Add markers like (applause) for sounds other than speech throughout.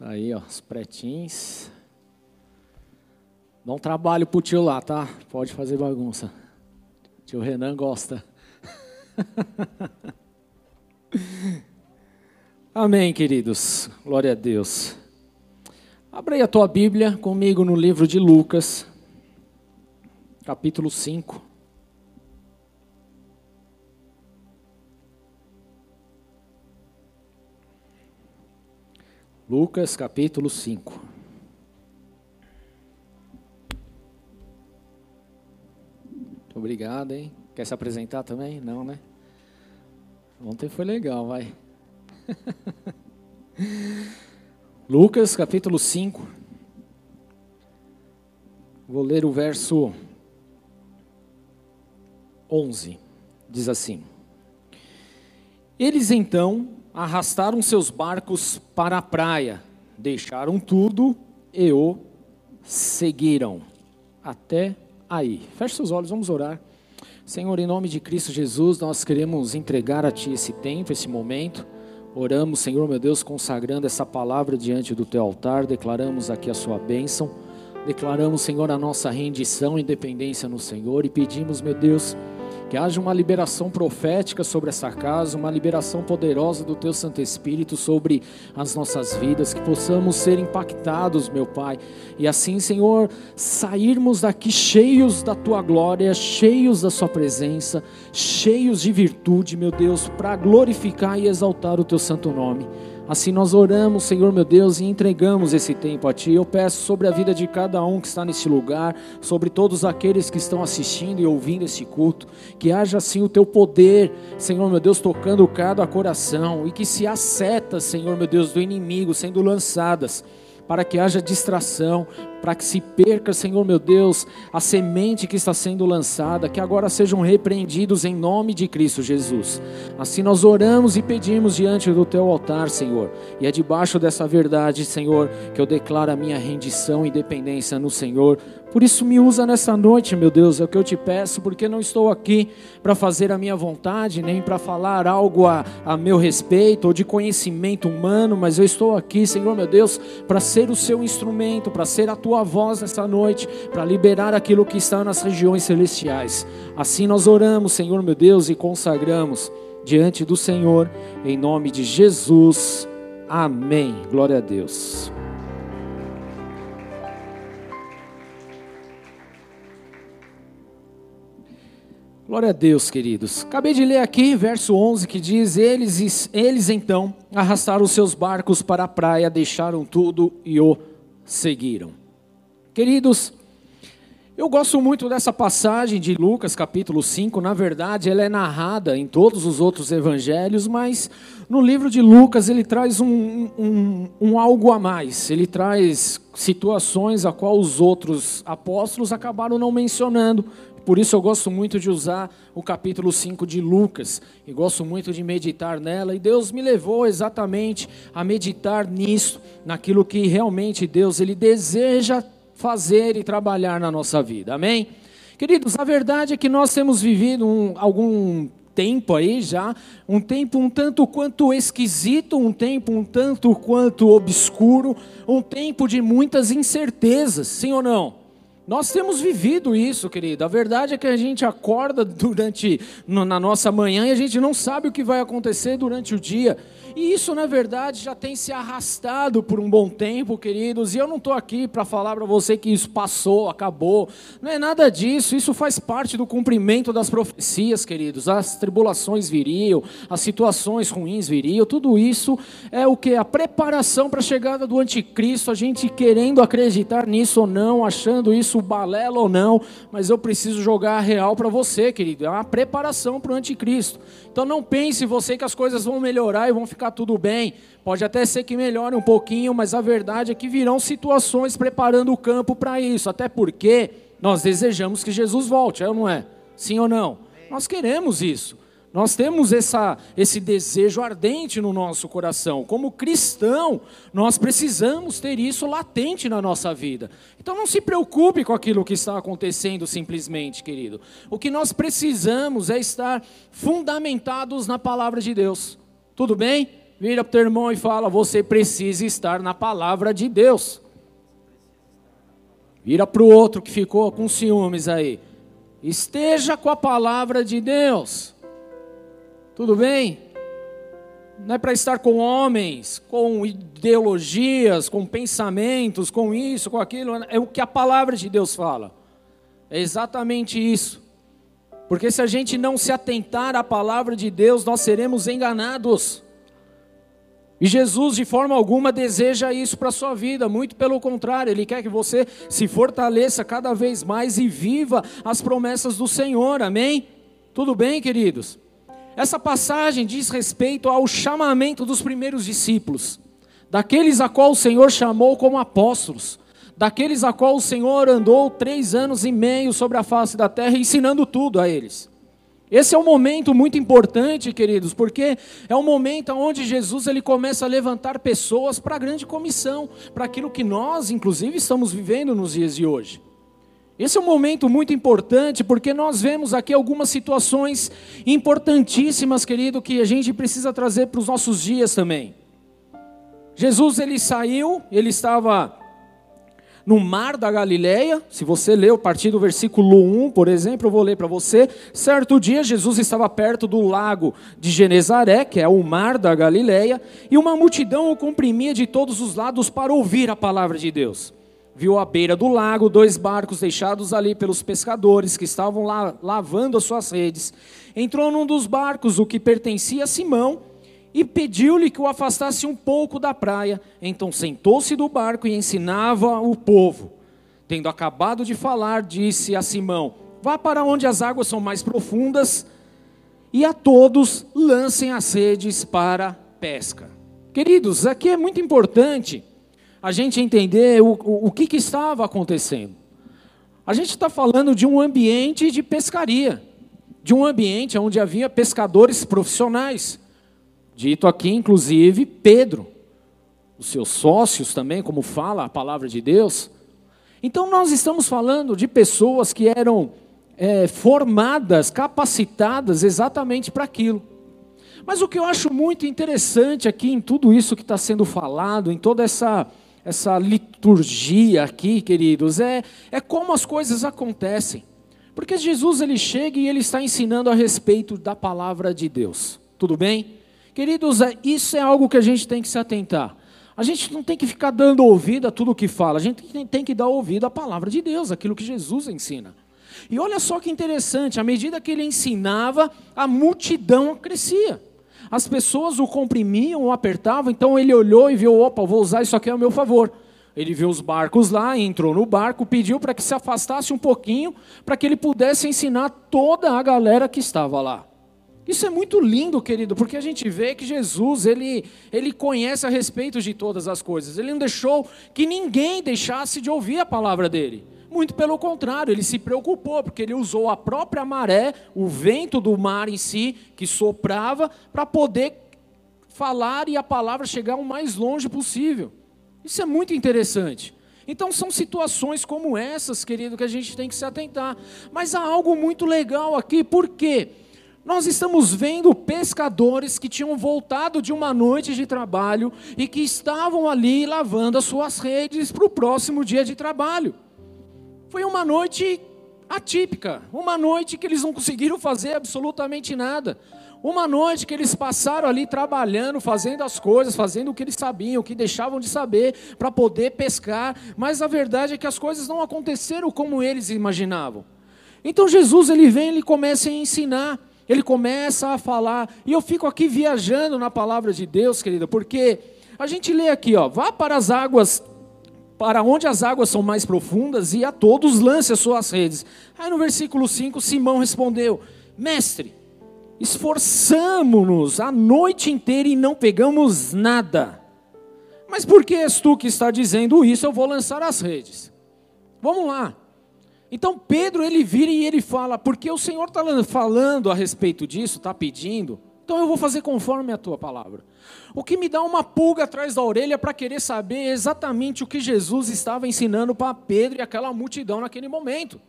Aí, ó, os pretins. Dá um trabalho pro tio lá, tá? Pode fazer bagunça. Tio Renan gosta. (laughs) Amém, queridos. Glória a Deus. Abra aí a tua Bíblia comigo no livro de Lucas, capítulo 5. Lucas capítulo 5. Muito obrigado, hein? Quer se apresentar também? Não, né? Ontem foi legal, vai. (laughs) Lucas capítulo 5. Vou ler o verso 11. Diz assim: Eles então arrastaram seus barcos para a praia, deixaram tudo e o seguiram. Até aí. Feche seus olhos, vamos orar. Senhor, em nome de Cristo Jesus, nós queremos entregar a Ti esse tempo, esse momento. Oramos, Senhor, meu Deus, consagrando essa palavra diante do Teu altar, declaramos aqui a Sua bênção, declaramos, Senhor, a nossa rendição e dependência no Senhor e pedimos, meu Deus, que haja uma liberação profética sobre essa casa, uma liberação poderosa do Teu Santo Espírito sobre as nossas vidas, que possamos ser impactados, meu Pai, e assim, Senhor, sairmos daqui cheios da Tua glória, cheios da Sua presença, cheios de virtude, meu Deus, para glorificar e exaltar o Teu Santo Nome. Assim nós oramos, Senhor meu Deus, e entregamos esse tempo a Ti. Eu peço sobre a vida de cada um que está nesse lugar, sobre todos aqueles que estão assistindo e ouvindo esse culto, que haja assim o Teu poder, Senhor meu Deus, tocando cada coração. E que se setas, Senhor meu Deus, do inimigo sendo lançadas para que haja distração, para que se perca, Senhor meu Deus, a semente que está sendo lançada, que agora sejam repreendidos em nome de Cristo Jesus. Assim nós oramos e pedimos diante do teu altar, Senhor, e é debaixo dessa verdade, Senhor, que eu declaro a minha rendição e dependência no Senhor. Por isso me usa nessa noite, meu Deus, é o que eu te peço, porque não estou aqui para fazer a minha vontade, nem para falar algo a, a meu respeito ou de conhecimento humano, mas eu estou aqui, Senhor meu Deus, para ser o seu instrumento, para ser a tua voz nessa noite, para liberar aquilo que está nas regiões celestiais. Assim nós oramos, Senhor meu Deus, e consagramos diante do Senhor, em nome de Jesus. Amém. Glória a Deus. Glória a Deus, queridos. Acabei de ler aqui, verso 11, que diz: Eles, eles então arrastaram seus barcos para a praia, deixaram tudo e o seguiram. Queridos, eu gosto muito dessa passagem de Lucas, capítulo 5. Na verdade, ela é narrada em todos os outros evangelhos, mas no livro de Lucas ele traz um, um, um algo a mais. Ele traz situações a qual os outros apóstolos acabaram não mencionando. Por isso eu gosto muito de usar o capítulo 5 de Lucas e gosto muito de meditar nela. E Deus me levou exatamente a meditar nisso, naquilo que realmente Deus ele deseja fazer e trabalhar na nossa vida. Amém? Queridos, a verdade é que nós temos vivido um, algum tempo aí já, um tempo um tanto quanto esquisito, um tempo um tanto quanto obscuro, um tempo de muitas incertezas, sim ou não? Nós temos vivido isso, querido. A verdade é que a gente acorda (laughs) durante na nossa manhã e a gente não sabe o que vai acontecer durante o dia. E isso, na verdade, já tem se arrastado por um bom tempo, queridos. E eu não estou aqui para falar para você que isso passou, acabou. Não é nada disso. Isso faz parte do cumprimento das profecias, queridos. As tribulações viriam, as situações ruins viriam. Tudo isso é o que? A preparação para a chegada do anticristo. A gente querendo acreditar nisso ou não, achando isso balela ou não. Mas eu preciso jogar a real para você, querido. É uma preparação para o anticristo. Então não pense você que as coisas vão melhorar e vão ficar tudo bem. Pode até ser que melhore um pouquinho, mas a verdade é que virão situações preparando o campo para isso. Até porque nós desejamos que Jesus volte, é ou não é? Sim ou não? Nós queremos isso. Nós temos essa, esse desejo ardente no nosso coração. Como cristão, nós precisamos ter isso latente na nossa vida. Então não se preocupe com aquilo que está acontecendo simplesmente, querido. O que nós precisamos é estar fundamentados na palavra de Deus. Tudo bem? Vira para o teu irmão e fala: você precisa estar na palavra de Deus. Vira para o outro que ficou com ciúmes aí. Esteja com a palavra de Deus. Tudo bem? Não é para estar com homens, com ideologias, com pensamentos, com isso, com aquilo. É o que a palavra de Deus fala. É exatamente isso. Porque se a gente não se atentar à palavra de Deus, nós seremos enganados. E Jesus, de forma alguma, deseja isso para a sua vida, muito pelo contrário, Ele quer que você se fortaleça cada vez mais e viva as promessas do Senhor, amém? Tudo bem, queridos? Essa passagem diz respeito ao chamamento dos primeiros discípulos, daqueles a qual o Senhor chamou como apóstolos, daqueles a qual o Senhor andou três anos e meio sobre a face da terra, ensinando tudo a eles. Esse é um momento muito importante, queridos, porque é um momento onde Jesus ele começa a levantar pessoas para a grande comissão, para aquilo que nós, inclusive, estamos vivendo nos dias de hoje. Esse é um momento muito importante porque nós vemos aqui algumas situações importantíssimas, querido, que a gente precisa trazer para os nossos dias também. Jesus ele saiu, ele estava no mar da Galileia. Se você leu a partir do versículo 1, por exemplo, eu vou ler para você. Certo dia, Jesus estava perto do lago de Genezaré, que é o mar da Galileia, e uma multidão o comprimia de todos os lados para ouvir a palavra de Deus. Viu à beira do lago dois barcos deixados ali pelos pescadores que estavam lá lavando as suas redes. Entrou num dos barcos, o que pertencia a Simão, e pediu-lhe que o afastasse um pouco da praia. Então sentou-se do barco e ensinava o povo. Tendo acabado de falar, disse a Simão: Vá para onde as águas são mais profundas e a todos lancem as redes para pesca. Queridos, aqui é muito importante a gente entender o, o, o que, que estava acontecendo. A gente está falando de um ambiente de pescaria, de um ambiente onde havia pescadores profissionais. Dito aqui, inclusive, Pedro, os seus sócios também, como fala a palavra de Deus. Então, nós estamos falando de pessoas que eram é, formadas, capacitadas exatamente para aquilo. Mas o que eu acho muito interessante aqui em tudo isso que está sendo falado, em toda essa, essa liturgia aqui, queridos, é, é como as coisas acontecem. Porque Jesus ele chega e ele está ensinando a respeito da palavra de Deus. Tudo bem? Queridos, é, isso é algo que a gente tem que se atentar. A gente não tem que ficar dando ouvido a tudo que fala, a gente tem que dar ouvido à palavra de Deus, aquilo que Jesus ensina. E olha só que interessante, à medida que ele ensinava, a multidão crescia. As pessoas o comprimiam, o apertavam, então ele olhou e viu: opa, vou usar isso aqui a meu favor. Ele viu os barcos lá, entrou no barco, pediu para que se afastasse um pouquinho, para que ele pudesse ensinar toda a galera que estava lá. Isso é muito lindo, querido, porque a gente vê que Jesus, ele, ele conhece a respeito de todas as coisas. Ele não deixou que ninguém deixasse de ouvir a palavra dele. Muito pelo contrário, ele se preocupou, porque ele usou a própria maré, o vento do mar em si, que soprava, para poder falar e a palavra chegar o mais longe possível. Isso é muito interessante. Então são situações como essas, querido, que a gente tem que se atentar. Mas há algo muito legal aqui, por quê? Nós estamos vendo pescadores que tinham voltado de uma noite de trabalho e que estavam ali lavando as suas redes para o próximo dia de trabalho. Foi uma noite atípica, uma noite que eles não conseguiram fazer absolutamente nada. Uma noite que eles passaram ali trabalhando, fazendo as coisas, fazendo o que eles sabiam, o que deixavam de saber, para poder pescar, mas a verdade é que as coisas não aconteceram como eles imaginavam. Então Jesus ele vem, ele começa a ensinar ele começa a falar, e eu fico aqui viajando na palavra de Deus, querida, porque a gente lê aqui, ó, vá para as águas, para onde as águas são mais profundas, e a todos lance as suas redes. Aí no versículo 5, Simão respondeu: Mestre, esforçamo-nos a noite inteira e não pegamos nada. Mas por que és tu que está dizendo isso? Eu vou lançar as redes. Vamos lá. Então Pedro ele vira e ele fala, porque o Senhor está falando a respeito disso, está pedindo, então eu vou fazer conforme a tua palavra. O que me dá uma pulga atrás da orelha para querer saber exatamente o que Jesus estava ensinando para Pedro e aquela multidão naquele momento.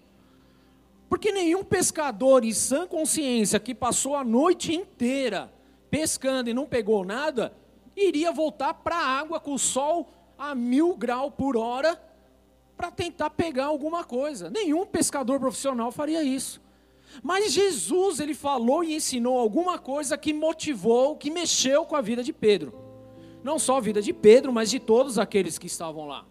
Porque nenhum pescador em sã consciência que passou a noite inteira pescando e não pegou nada, iria voltar para a água com o sol a mil graus por hora para tentar pegar alguma coisa. Nenhum pescador profissional faria isso. Mas Jesus, ele falou e ensinou alguma coisa que motivou, que mexeu com a vida de Pedro. Não só a vida de Pedro, mas de todos aqueles que estavam lá.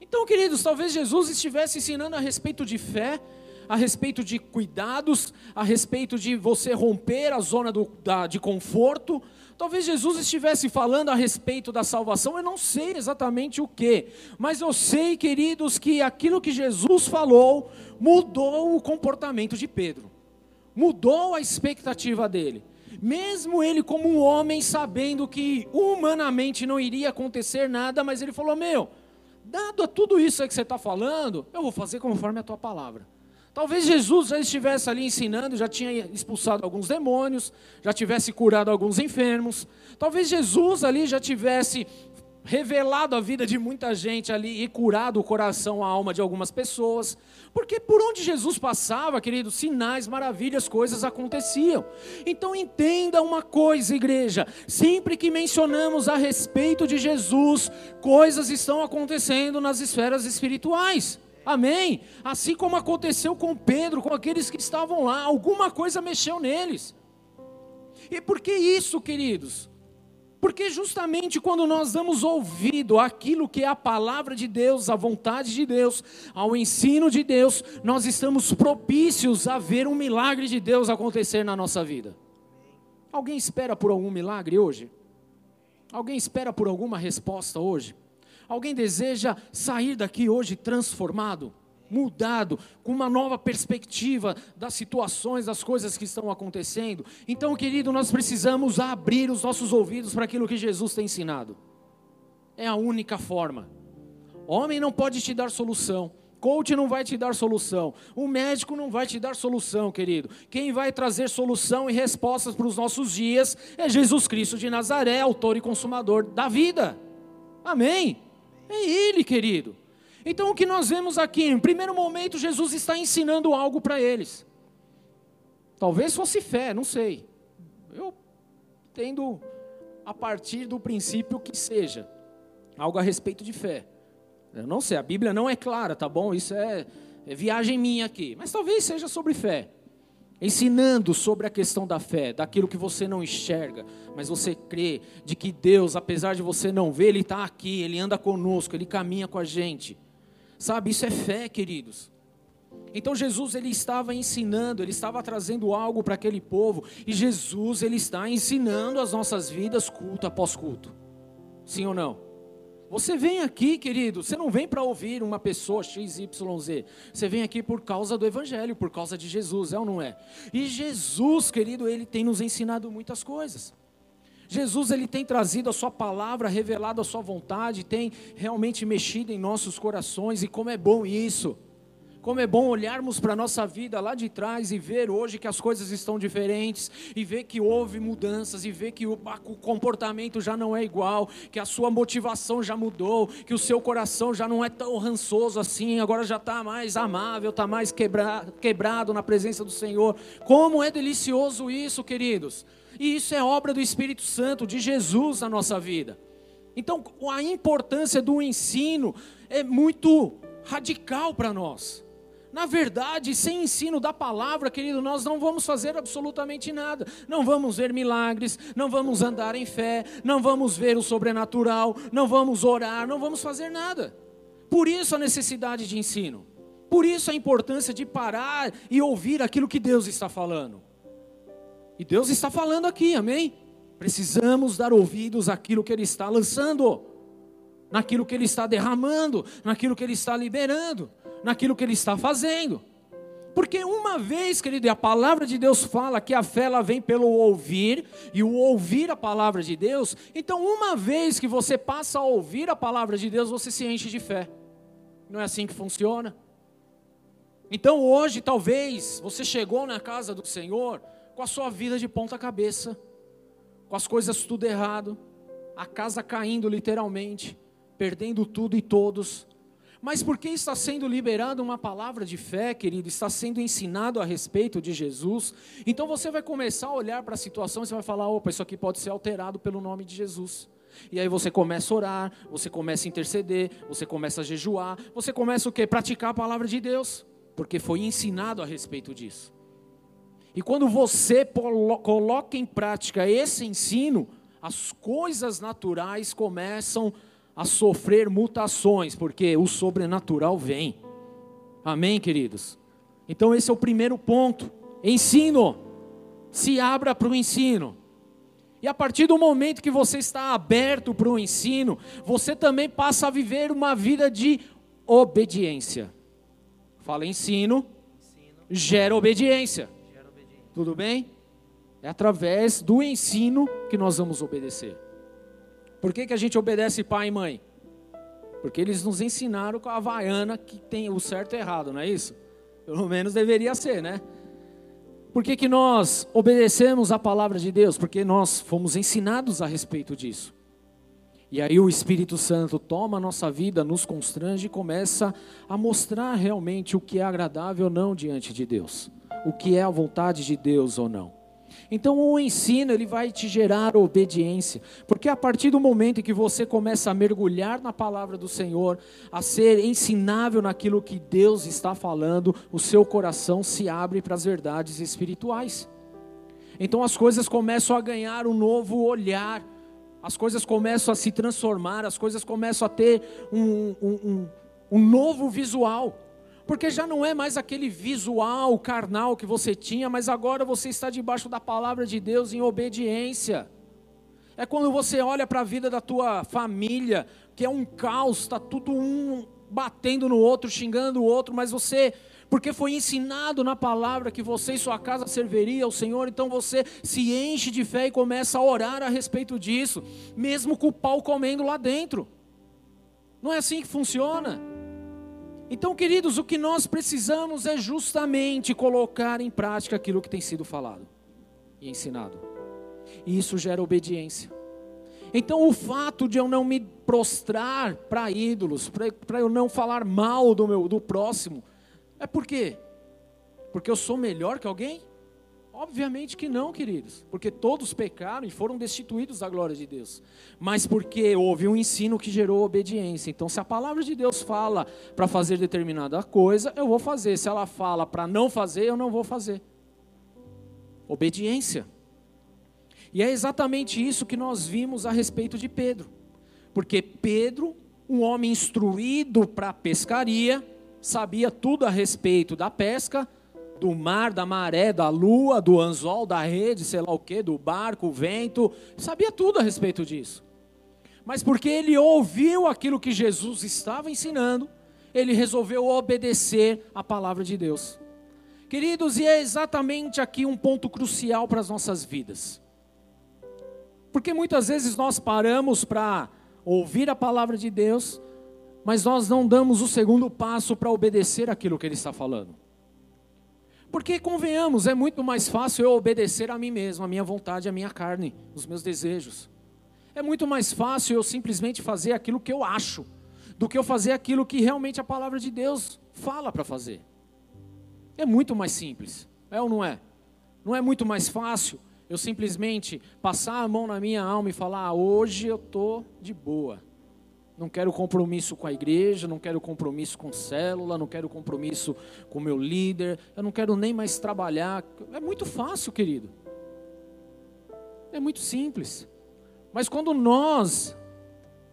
Então, queridos, talvez Jesus estivesse ensinando a respeito de fé, a respeito de cuidados, a respeito de você romper a zona do, da, de conforto. Talvez Jesus estivesse falando a respeito da salvação, eu não sei exatamente o que, mas eu sei, queridos, que aquilo que Jesus falou mudou o comportamento de Pedro, mudou a expectativa dele. Mesmo ele, como um homem, sabendo que humanamente não iria acontecer nada, mas ele falou: Meu, dado a tudo isso que você está falando, eu vou fazer conforme a tua palavra. Talvez Jesus já estivesse ali ensinando, já tinha expulsado alguns demônios, já tivesse curado alguns enfermos. Talvez Jesus ali já tivesse revelado a vida de muita gente ali e curado o coração, a alma de algumas pessoas. Porque por onde Jesus passava, querido, sinais, maravilhas, coisas aconteciam. Então entenda uma coisa, igreja: sempre que mencionamos a respeito de Jesus, coisas estão acontecendo nas esferas espirituais. Amém? Assim como aconteceu com Pedro, com aqueles que estavam lá, alguma coisa mexeu neles. E por que isso, queridos? Porque justamente quando nós damos ouvido àquilo que é a palavra de Deus, à vontade de Deus, ao ensino de Deus, nós estamos propícios a ver um milagre de Deus acontecer na nossa vida. Alguém espera por algum milagre hoje? Alguém espera por alguma resposta hoje? Alguém deseja sair daqui hoje transformado, mudado, com uma nova perspectiva das situações, das coisas que estão acontecendo? Então, querido, nós precisamos abrir os nossos ouvidos para aquilo que Jesus tem ensinado. É a única forma. Homem não pode te dar solução. Coach não vai te dar solução. O médico não vai te dar solução, querido. Quem vai trazer solução e respostas para os nossos dias é Jesus Cristo de Nazaré, autor e consumador da vida. Amém? É Ele, querido. Então o que nós vemos aqui, em primeiro momento, Jesus está ensinando algo para eles. Talvez fosse fé, não sei. Eu tendo a partir do princípio que seja algo a respeito de fé. Eu não sei, a Bíblia não é clara, tá bom? Isso é, é viagem minha aqui. Mas talvez seja sobre fé ensinando sobre a questão da fé, daquilo que você não enxerga, mas você crê de que Deus, apesar de você não ver, Ele está aqui, Ele anda conosco, Ele caminha com a gente. Sabe, isso é fé, queridos. Então Jesus ele estava ensinando, ele estava trazendo algo para aquele povo, e Jesus ele está ensinando as nossas vidas culto após culto. Sim ou não? Você vem aqui, querido, você não vem para ouvir uma pessoa XYZ. Você vem aqui por causa do Evangelho, por causa de Jesus, é ou não é? E Jesus, querido, ele tem nos ensinado muitas coisas. Jesus ele tem trazido a sua palavra, revelado a sua vontade, tem realmente mexido em nossos corações e como é bom isso. Como é bom olharmos para a nossa vida lá de trás e ver hoje que as coisas estão diferentes, e ver que houve mudanças, e ver que o, o comportamento já não é igual, que a sua motivação já mudou, que o seu coração já não é tão rançoso assim, agora já está mais amável, está mais quebra, quebrado na presença do Senhor. Como é delicioso isso, queridos! E isso é obra do Espírito Santo, de Jesus na nossa vida. Então, a importância do ensino é muito radical para nós. Na verdade, sem ensino da palavra, querido, nós não vamos fazer absolutamente nada. Não vamos ver milagres, não vamos andar em fé, não vamos ver o sobrenatural, não vamos orar, não vamos fazer nada. Por isso a necessidade de ensino. Por isso a importância de parar e ouvir aquilo que Deus está falando. E Deus está falando aqui, amém? Precisamos dar ouvidos àquilo que Ele está lançando, naquilo que Ele está derramando, naquilo que Ele está liberando naquilo que ele está fazendo. Porque uma vez, querido, a palavra de Deus fala que a fé ela vem pelo ouvir, e o ouvir a palavra de Deus, então uma vez que você passa a ouvir a palavra de Deus, você se enche de fé. Não é assim que funciona? Então hoje, talvez, você chegou na casa do Senhor com a sua vida de ponta cabeça, com as coisas tudo errado, a casa caindo literalmente, perdendo tudo e todos, Mas porque está sendo liberada uma palavra de fé, querido, está sendo ensinado a respeito de Jesus, então você vai começar a olhar para a situação e você vai falar: opa, isso aqui pode ser alterado pelo nome de Jesus. E aí você começa a orar, você começa a interceder, você começa a jejuar, você começa o quê? Praticar a palavra de Deus, porque foi ensinado a respeito disso. E quando você coloca em prática esse ensino, as coisas naturais começam a sofrer mutações, porque o sobrenatural vem. Amém, queridos? Então, esse é o primeiro ponto. Ensino. Se abra para o ensino. E a partir do momento que você está aberto para o ensino, você também passa a viver uma vida de obediência. Fala ensino, ensino. Gera, obediência. gera obediência. Tudo bem? É através do ensino que nós vamos obedecer. Por que, que a gente obedece pai e mãe? Porque eles nos ensinaram com a Havaiana que tem o certo e errado, não é isso? Pelo menos deveria ser, né? Por que, que nós obedecemos a palavra de Deus? Porque nós fomos ensinados a respeito disso. E aí o Espírito Santo toma a nossa vida, nos constrange e começa a mostrar realmente o que é agradável ou não diante de Deus. O que é a vontade de Deus ou não. Então o ensino ele vai te gerar obediência, porque a partir do momento em que você começa a mergulhar na palavra do Senhor, a ser ensinável naquilo que Deus está falando, o seu coração se abre para as verdades espirituais. Então as coisas começam a ganhar um novo olhar, as coisas começam a se transformar, as coisas começam a ter um, um, um, um novo visual porque já não é mais aquele visual carnal que você tinha, mas agora você está debaixo da palavra de Deus em obediência. É quando você olha para a vida da tua família, que é um caos, está tudo um batendo no outro, xingando o outro, mas você, porque foi ensinado na palavra que você e sua casa serviria ao Senhor, então você se enche de fé e começa a orar a respeito disso, mesmo com o pau comendo lá dentro. Não é assim que funciona? Então, queridos, o que nós precisamos é justamente colocar em prática aquilo que tem sido falado e ensinado. E isso gera obediência. Então, o fato de eu não me prostrar para ídolos, para eu não falar mal do meu do próximo, é por quê? Porque eu sou melhor que alguém? Obviamente que não, queridos, porque todos pecaram e foram destituídos da glória de Deus. Mas porque houve um ensino que gerou obediência. Então, se a palavra de Deus fala para fazer determinada coisa, eu vou fazer. Se ela fala para não fazer, eu não vou fazer. Obediência. E é exatamente isso que nós vimos a respeito de Pedro. Porque Pedro, um homem instruído para pescaria, sabia tudo a respeito da pesca, do mar, da maré, da lua, do anzol, da rede, sei lá o que, do barco, o vento, sabia tudo a respeito disso. Mas porque ele ouviu aquilo que Jesus estava ensinando, ele resolveu obedecer a palavra de Deus. Queridos, e é exatamente aqui um ponto crucial para as nossas vidas. Porque muitas vezes nós paramos para ouvir a palavra de Deus, mas nós não damos o segundo passo para obedecer aquilo que ele está falando. Porque, convenhamos, é muito mais fácil eu obedecer a mim mesmo, a minha vontade, a minha carne, os meus desejos. É muito mais fácil eu simplesmente fazer aquilo que eu acho, do que eu fazer aquilo que realmente a palavra de Deus fala para fazer. É muito mais simples, é ou não é? Não é muito mais fácil eu simplesmente passar a mão na minha alma e falar: ah, hoje eu estou de boa não quero compromisso com a igreja, não quero compromisso com célula, não quero compromisso com o meu líder, eu não quero nem mais trabalhar. É muito fácil, querido. É muito simples. Mas quando nós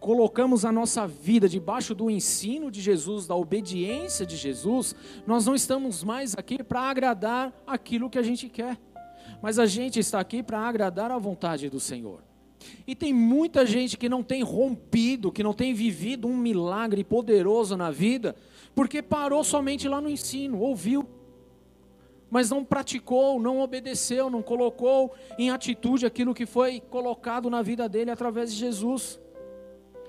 colocamos a nossa vida debaixo do ensino de Jesus, da obediência de Jesus, nós não estamos mais aqui para agradar aquilo que a gente quer, mas a gente está aqui para agradar a vontade do Senhor. E tem muita gente que não tem rompido, que não tem vivido um milagre poderoso na vida, porque parou somente lá no ensino, ouviu, mas não praticou, não obedeceu, não colocou em atitude aquilo que foi colocado na vida dele através de Jesus.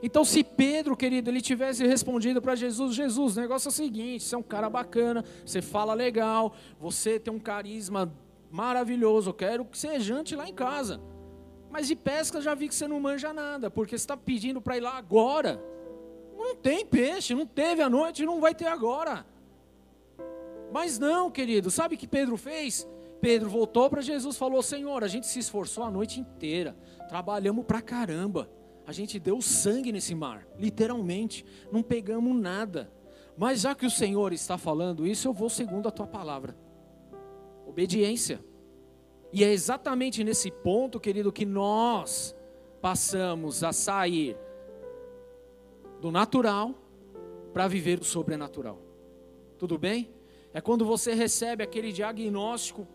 Então, se Pedro, querido, ele tivesse respondido para Jesus: Jesus, o negócio é o seguinte, você é um cara bacana, você fala legal, você tem um carisma maravilhoso, eu quero que você jante lá em casa. Mas de pesca já vi que você não manja nada, porque você está pedindo para ir lá agora. Não tem peixe, não teve à noite, não vai ter agora. Mas não, querido, sabe o que Pedro fez? Pedro voltou para Jesus falou: Senhor, a gente se esforçou a noite inteira, trabalhamos pra caramba, a gente deu sangue nesse mar, literalmente, não pegamos nada. Mas já que o Senhor está falando isso, eu vou segundo a tua palavra. Obediência. E é exatamente nesse ponto, querido, que nós passamos a sair do natural para viver o sobrenatural. Tudo bem? É quando você recebe aquele diagnóstico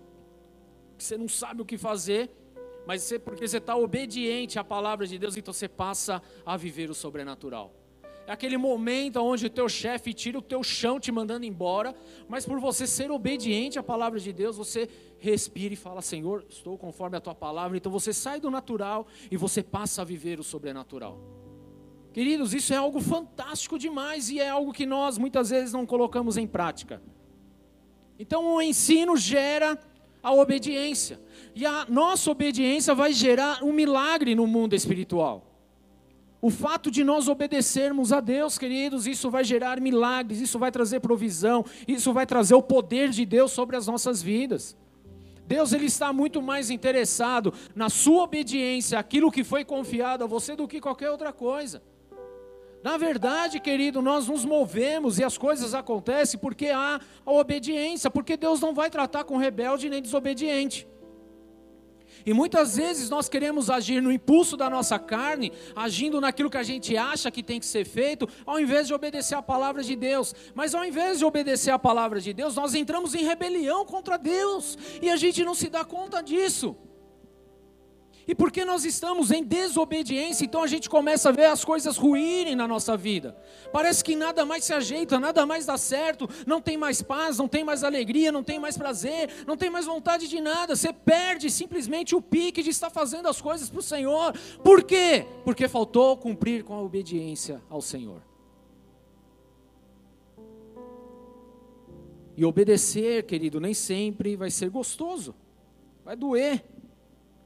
que você não sabe o que fazer, mas você, porque você está obediente à palavra de Deus, então você passa a viver o sobrenatural. É aquele momento onde o teu chefe tira o teu chão te mandando embora, mas por você ser obediente à palavra de Deus, você respira e fala: Senhor, estou conforme a tua palavra. Então você sai do natural e você passa a viver o sobrenatural. Queridos, isso é algo fantástico demais e é algo que nós muitas vezes não colocamos em prática. Então o ensino gera a obediência, e a nossa obediência vai gerar um milagre no mundo espiritual. O fato de nós obedecermos a Deus, queridos, isso vai gerar milagres, isso vai trazer provisão, isso vai trazer o poder de Deus sobre as nossas vidas. Deus ele está muito mais interessado na sua obediência, aquilo que foi confiado a você, do que qualquer outra coisa. Na verdade, querido, nós nos movemos e as coisas acontecem porque há a obediência, porque Deus não vai tratar com rebelde nem desobediente. E muitas vezes nós queremos agir no impulso da nossa carne, agindo naquilo que a gente acha que tem que ser feito, ao invés de obedecer a palavra de Deus. Mas ao invés de obedecer a palavra de Deus, nós entramos em rebelião contra Deus, e a gente não se dá conta disso. E porque nós estamos em desobediência, então a gente começa a ver as coisas ruírem na nossa vida. Parece que nada mais se ajeita, nada mais dá certo, não tem mais paz, não tem mais alegria, não tem mais prazer, não tem mais vontade de nada. Você perde simplesmente o pique de estar fazendo as coisas para o Senhor. Por quê? Porque faltou cumprir com a obediência ao Senhor. E obedecer, querido, nem sempre vai ser gostoso, vai doer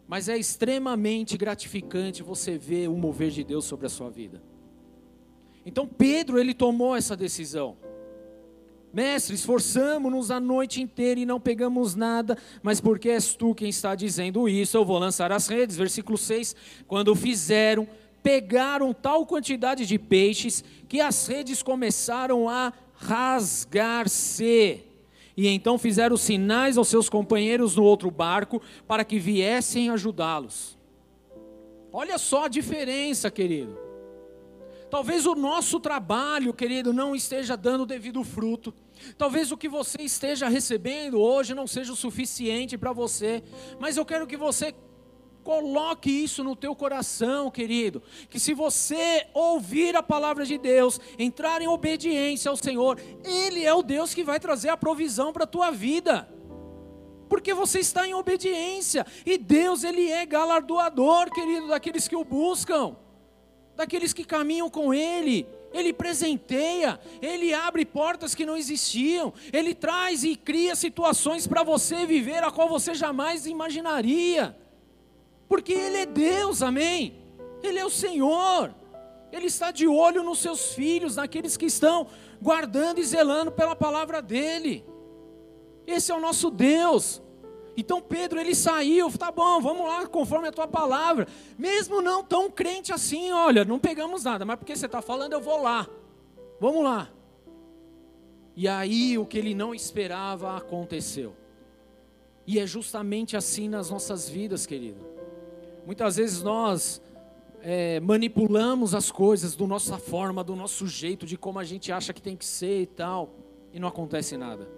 mas é extremamente gratificante você ver o mover de Deus sobre a sua vida. Então Pedro, ele tomou essa decisão. Mestre, esforçamos-nos a noite inteira e não pegamos nada, mas porque és tu quem está dizendo isso, eu vou lançar as redes. Versículo 6: Quando fizeram, pegaram tal quantidade de peixes que as redes começaram a rasgar-se. E então fizeram sinais aos seus companheiros no outro barco para que viessem ajudá-los. Olha só a diferença, querido. Talvez o nosso trabalho, querido, não esteja dando o devido fruto. Talvez o que você esteja recebendo hoje não seja o suficiente para você. Mas eu quero que você Coloque isso no teu coração, querido, que se você ouvir a palavra de Deus, entrar em obediência ao Senhor, Ele é o Deus que vai trazer a provisão para a tua vida. Porque você está em obediência, e Deus, Ele é galardoador, querido, daqueles que o buscam, daqueles que caminham com Ele. Ele presenteia, Ele abre portas que não existiam, Ele traz e cria situações para você viver a qual você jamais imaginaria. Porque Ele é Deus, amém? Ele é o Senhor. Ele está de olho nos seus filhos, naqueles que estão guardando e zelando pela palavra dEle. Esse é o nosso Deus. Então Pedro ele saiu, tá bom, vamos lá, conforme a tua palavra. Mesmo não tão crente assim, olha, não pegamos nada, mas porque você está falando, eu vou lá. Vamos lá. E aí o que ele não esperava aconteceu. E é justamente assim nas nossas vidas, querido. Muitas vezes nós é, manipulamos as coisas do nossa forma, do nosso jeito, de como a gente acha que tem que ser e tal, e não acontece nada.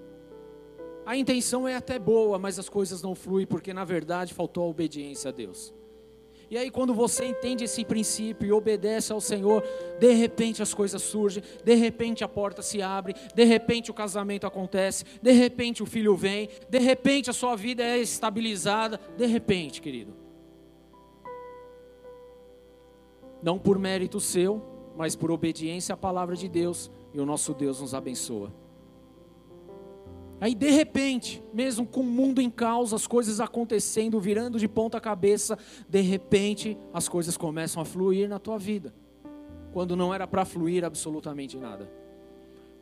A intenção é até boa, mas as coisas não fluem porque na verdade faltou a obediência a Deus. E aí, quando você entende esse princípio e obedece ao Senhor, de repente as coisas surgem, de repente a porta se abre, de repente o casamento acontece, de repente o filho vem, de repente a sua vida é estabilizada, de repente, querido. Não por mérito seu, mas por obediência à palavra de Deus, e o nosso Deus nos abençoa. Aí de repente, mesmo com o mundo em causa, as coisas acontecendo, virando de ponta cabeça, de repente as coisas começam a fluir na tua vida. quando não era para fluir absolutamente nada.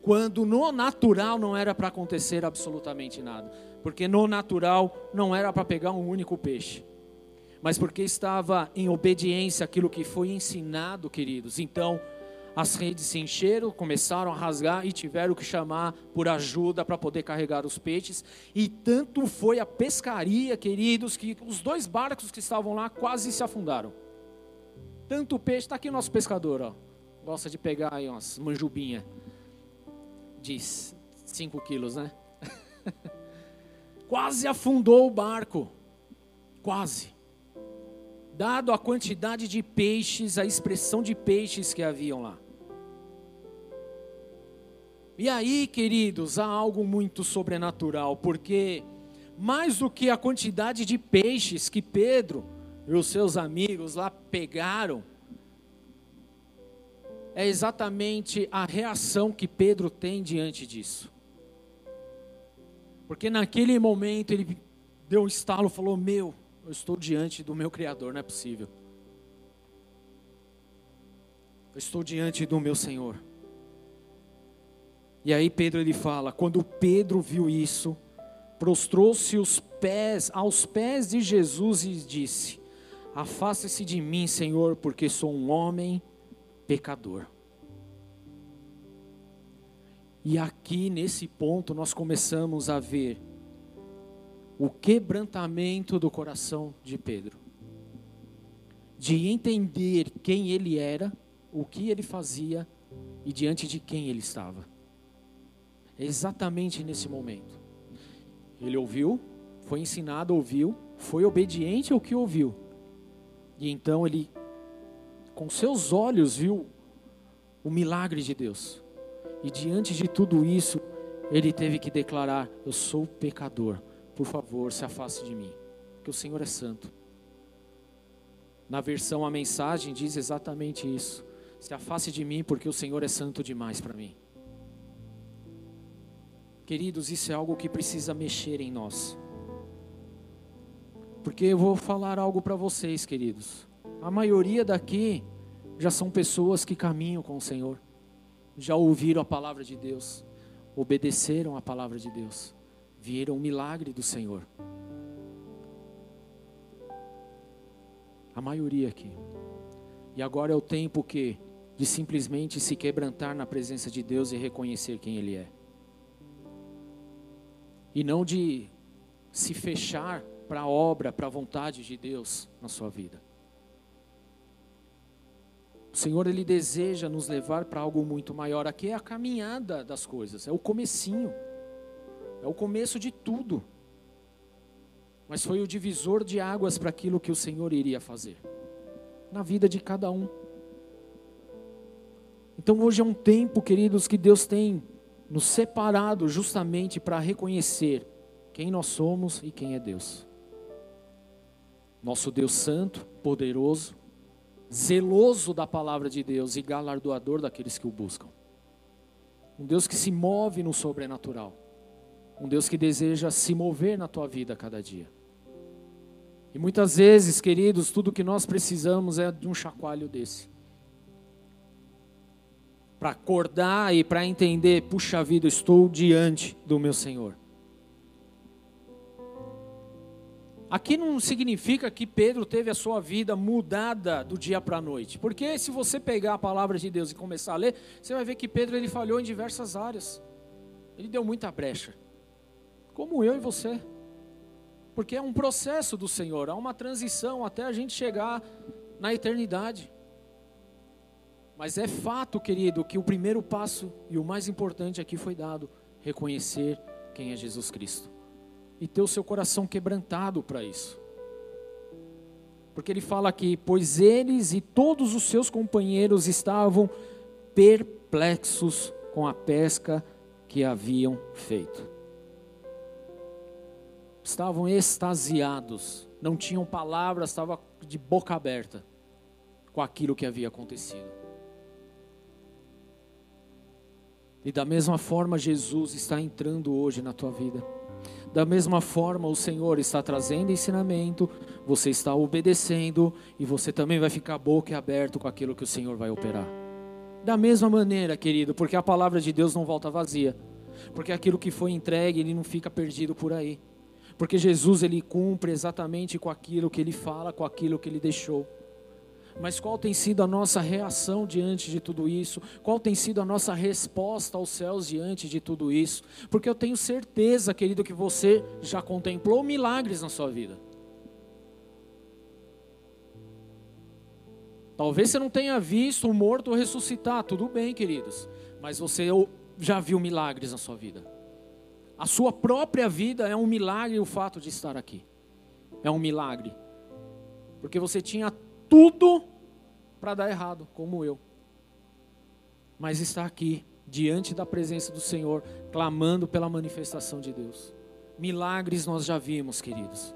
Quando no natural não era para acontecer absolutamente nada. Porque no natural não era para pegar um único peixe. Mas porque estava em obediência àquilo que foi ensinado, queridos. Então, as redes se encheram, começaram a rasgar e tiveram que chamar por ajuda para poder carregar os peixes. E tanto foi a pescaria, queridos, que os dois barcos que estavam lá quase se afundaram. Tanto peixe, está aqui o nosso pescador, ó. Gosta de pegar aí umas manjubinhas de 5 quilos, né? (laughs) Quase afundou o barco. Quase. Dado a quantidade de peixes, a expressão de peixes que haviam lá. E aí, queridos, há algo muito sobrenatural, porque mais do que a quantidade de peixes que Pedro e os seus amigos lá pegaram, é exatamente a reação que Pedro tem diante disso. Porque naquele momento ele deu um estalo, falou: Meu, eu estou diante do meu Criador, não é possível. Eu estou diante do meu Senhor. E aí Pedro ele fala: quando Pedro viu isso, prostrou-se os pés aos pés de Jesus e disse: Afaste-se de mim, Senhor, porque sou um homem pecador. E aqui nesse ponto nós começamos a ver o quebrantamento do coração de Pedro, de entender quem ele era, o que ele fazia e diante de quem ele estava. Exatamente nesse momento. Ele ouviu, foi ensinado, ouviu, foi obediente ao que ouviu. E então ele com seus olhos viu o milagre de Deus. E diante de tudo isso, ele teve que declarar: Eu sou pecador, por favor, se afaste de mim, porque o Senhor é santo. Na versão a mensagem diz exatamente isso: Se afaste de mim, porque o Senhor é santo demais para mim. Queridos, isso é algo que precisa mexer em nós. Porque eu vou falar algo para vocês, queridos. A maioria daqui já são pessoas que caminham com o Senhor, já ouviram a palavra de Deus, obedeceram a palavra de Deus, viram o milagre do Senhor. A maioria aqui. E agora é o tempo que de simplesmente se quebrantar na presença de Deus e reconhecer quem Ele é. E não de se fechar para a obra, para a vontade de Deus na sua vida. O Senhor ele deseja nos levar para algo muito maior. Aqui é a caminhada das coisas, é o comecinho. É o começo de tudo. Mas foi o divisor de águas para aquilo que o Senhor iria fazer na vida de cada um. Então hoje é um tempo, queridos, que Deus tem nos separado justamente para reconhecer quem nós somos e quem é Deus. Nosso Deus Santo, poderoso, zeloso da palavra de Deus e galardoador daqueles que o buscam. Um Deus que se move no sobrenatural. Um Deus que deseja se mover na tua vida a cada dia. E muitas vezes, queridos, tudo que nós precisamos é de um chacoalho desse. Para acordar e para entender, puxa vida, estou diante do meu Senhor. Aqui não significa que Pedro teve a sua vida mudada do dia para a noite. Porque se você pegar a palavra de Deus e começar a ler, você vai ver que Pedro ele falhou em diversas áreas. Ele deu muita brecha. Como eu e você. Porque é um processo do Senhor, há uma transição até a gente chegar na eternidade. Mas é fato, querido, que o primeiro passo e o mais importante aqui foi dado: reconhecer quem é Jesus Cristo e ter o seu coração quebrantado para isso. Porque ele fala aqui: pois eles e todos os seus companheiros estavam perplexos com a pesca que haviam feito. Estavam extasiados, não tinham palavras, estavam de boca aberta com aquilo que havia acontecido. E da mesma forma, Jesus está entrando hoje na tua vida. Da mesma forma, o Senhor está trazendo ensinamento, você está obedecendo e você também vai ficar boca aberto com aquilo que o Senhor vai operar. Da mesma maneira, querido, porque a palavra de Deus não volta vazia. Porque aquilo que foi entregue, ele não fica perdido por aí. Porque Jesus ele cumpre exatamente com aquilo que ele fala, com aquilo que ele deixou. Mas qual tem sido a nossa reação diante de tudo isso? Qual tem sido a nossa resposta aos céus diante de tudo isso? Porque eu tenho certeza, querido, que você já contemplou milagres na sua vida. Talvez você não tenha visto um morto ressuscitar, tudo bem, queridos, mas você já viu milagres na sua vida. A sua própria vida é um milagre o fato de estar aqui. É um milagre. Porque você tinha tudo para dar errado, como eu. Mas está aqui, diante da presença do Senhor, clamando pela manifestação de Deus. Milagres nós já vimos, queridos.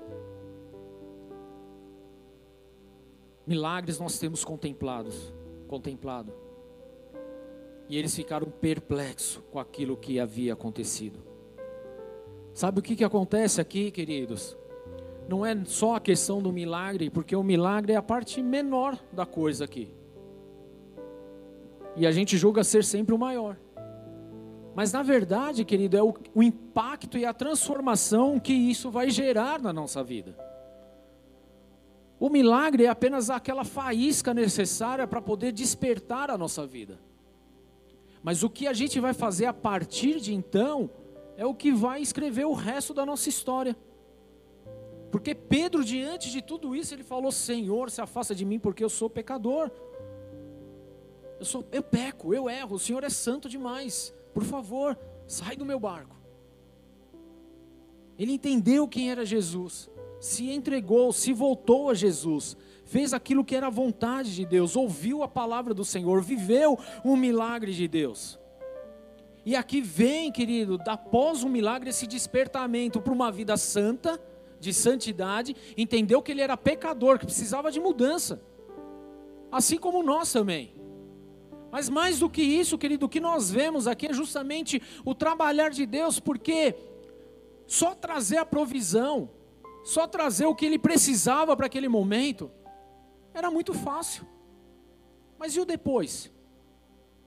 Milagres nós temos contemplados, contemplado. E eles ficaram perplexos com aquilo que havia acontecido. Sabe o que, que acontece aqui, queridos? Não é só a questão do milagre, porque o milagre é a parte menor da coisa aqui. E a gente julga ser sempre o maior. Mas na verdade, querido, é o, o impacto e a transformação que isso vai gerar na nossa vida. O milagre é apenas aquela faísca necessária para poder despertar a nossa vida. Mas o que a gente vai fazer a partir de então é o que vai escrever o resto da nossa história. Porque Pedro, diante de tudo isso, ele falou: Senhor, se afasta de mim, porque eu sou pecador. Eu, sou, eu peco, eu erro, o Senhor é santo demais. Por favor, sai do meu barco. Ele entendeu quem era Jesus se entregou, se voltou a Jesus, fez aquilo que era a vontade de Deus, ouviu a palavra do Senhor, viveu um milagre de Deus. E aqui vem, querido, após o milagre, esse despertamento para uma vida santa, de santidade, entendeu que ele era pecador, que precisava de mudança, assim como nós também. Mas mais do que isso, querido, o que nós vemos aqui é justamente o trabalhar de Deus, porque só trazer a provisão, só trazer o que ele precisava para aquele momento, era muito fácil. Mas e o depois?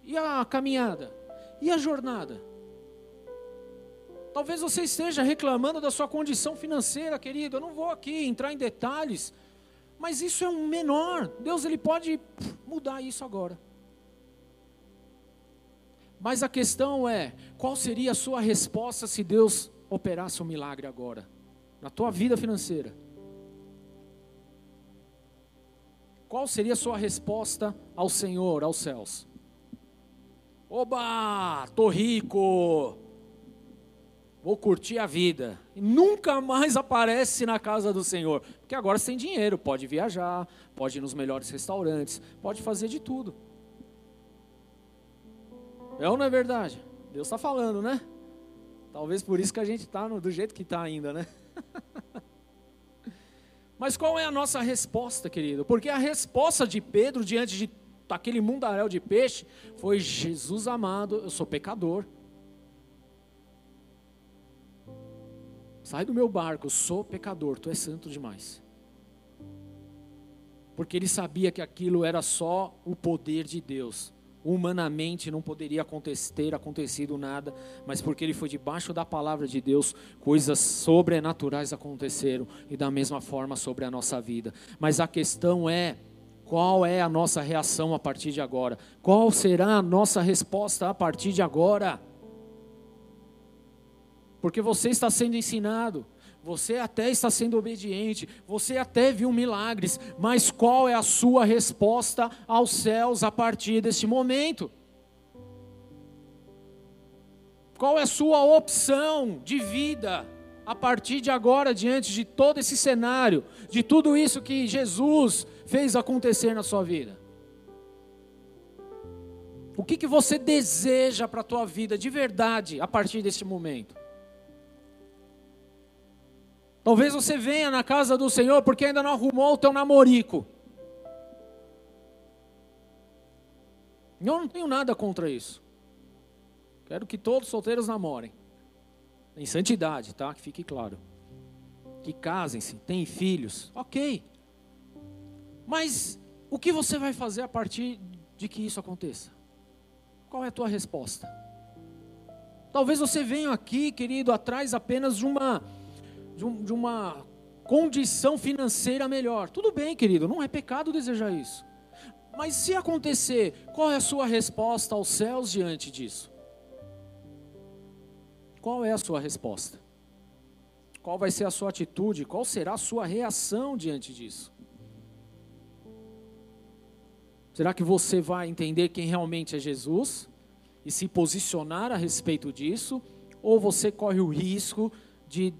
E a caminhada? E a jornada? Talvez você esteja reclamando da sua condição financeira, querido. Eu não vou aqui entrar em detalhes, mas isso é um menor. Deus ele pode mudar isso agora. Mas a questão é, qual seria a sua resposta se Deus operasse um milagre agora? na tua vida financeira, qual seria a sua resposta ao Senhor, aos céus? Oba, tô rico, vou curtir a vida. E nunca mais aparece na casa do Senhor, porque agora você tem dinheiro, pode viajar, pode ir nos melhores restaurantes, pode fazer de tudo. É ou não é verdade? Deus está falando, né? Talvez por isso que a gente está do jeito que está ainda, né? (laughs) Mas qual é a nossa resposta, querido? Porque a resposta de Pedro diante de aquele mundaréu de peixe foi: Jesus amado, eu sou pecador. Sai do meu barco, eu sou pecador, tu és santo demais. Porque ele sabia que aquilo era só o poder de Deus humanamente não poderia ter acontecido nada, mas porque ele foi debaixo da palavra de Deus, coisas sobrenaturais aconteceram e da mesma forma sobre a nossa vida. Mas a questão é qual é a nossa reação a partir de agora? Qual será a nossa resposta a partir de agora? Porque você está sendo ensinado, você até está sendo obediente, você até viu milagres, mas qual é a sua resposta aos céus a partir deste momento? Qual é a sua opção de vida a partir de agora, diante de todo esse cenário, de tudo isso que Jesus fez acontecer na sua vida? O que, que você deseja para a tua vida de verdade a partir deste momento? Talvez você venha na casa do Senhor porque ainda não arrumou o teu namorico. Eu não tenho nada contra isso. Quero que todos solteiros namorem. Em santidade, tá? Que fique claro. Que casem-se, tenham filhos. Ok. Mas o que você vai fazer a partir de que isso aconteça? Qual é a tua resposta? Talvez você venha aqui, querido, atrás apenas de uma, de, um, de uma condição financeira melhor. Tudo bem, querido, não é pecado desejar isso. Mas se acontecer, qual é a sua resposta aos céus diante disso? Qual é a sua resposta? Qual vai ser a sua atitude? Qual será a sua reação diante disso? Será que você vai entender quem realmente é Jesus e se posicionar a respeito disso? Ou você corre o risco de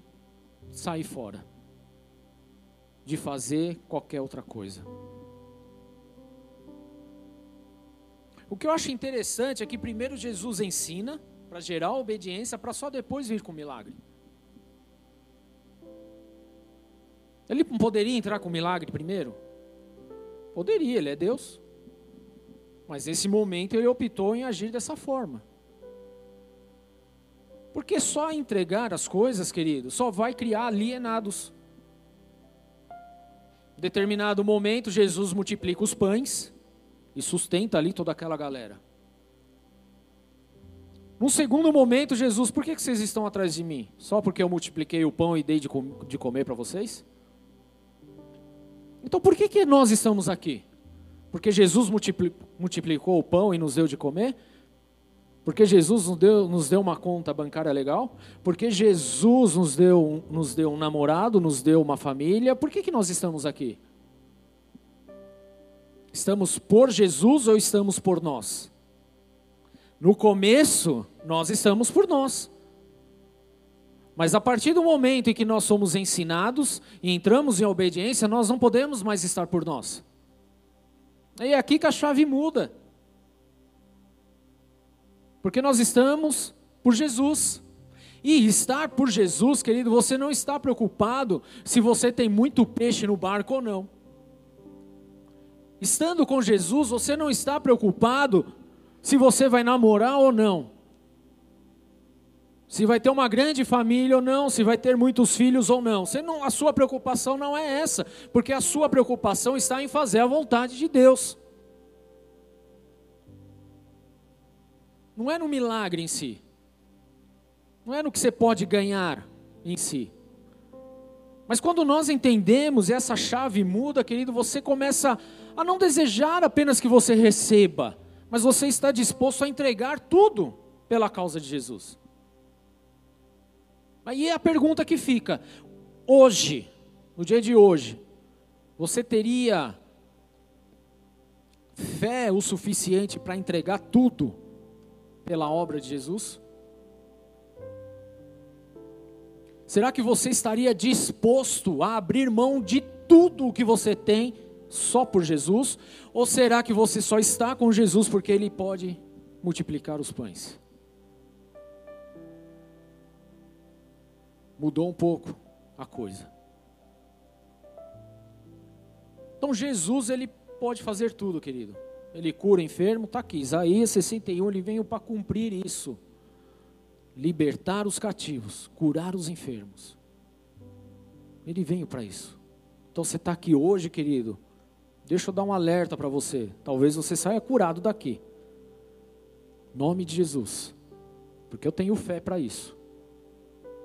sair fora? De fazer qualquer outra coisa? O que eu acho interessante é que primeiro Jesus ensina para gerar obediência, para só depois vir com o milagre. Ele poderia entrar com o milagre primeiro? Poderia, ele é Deus. Mas nesse momento ele optou em agir dessa forma. Porque só entregar as coisas, querido, só vai criar alienados. Em determinado momento, Jesus multiplica os pães e sustenta ali toda aquela galera. Num segundo momento, Jesus, por que vocês estão atrás de mim? Só porque eu multipliquei o pão e dei de, comer para vocês? Então por que, que nós estamos aqui? Porque Jesus multiplicou o pão e nos deu de comer? Porque Jesus nos deu, nos deu uma conta bancária legal? Porque Jesus nos deu, nos deu um namorado, nos deu uma família? Por que, que nós estamos aqui? Estamos por Jesus ou estamos por nós? No começo, nós estamos por nós. Mas a partir do momento em que nós somos ensinados e entramos em obediência, nós não podemos mais estar por nós. É aqui que a chave muda. Porque nós estamos por Jesus. E estar por Jesus, querido, você não está preocupado se você tem muito peixe no barco ou não. Estando com Jesus, você não está preocupado se você vai namorar ou não. Se vai ter uma grande família ou não, se vai ter muitos filhos ou não. Você não, a sua preocupação não é essa, porque a sua preocupação está em fazer a vontade de Deus. Não é no milagre em si. Não é no que você pode ganhar em si. Mas quando nós entendemos essa chave muda, querido, você começa a não desejar apenas que você receba, mas você está disposto a entregar tudo pela causa de Jesus. Aí a pergunta que fica: hoje, no dia de hoje, você teria fé o suficiente para entregar tudo pela obra de Jesus? Será que você estaria disposto a abrir mão de tudo o que você tem só por Jesus? Ou será que você só está com Jesus porque Ele pode multiplicar os pães? Mudou um pouco a coisa. Então Jesus ele pode fazer tudo, querido. Ele cura enfermo, está aqui. Isaías 61, ele veio para cumprir isso. Libertar os cativos, curar os enfermos. Ele veio para isso. Então você está aqui hoje, querido. Deixa eu dar um alerta para você. Talvez você saia curado daqui. Nome de Jesus. Porque eu tenho fé para isso.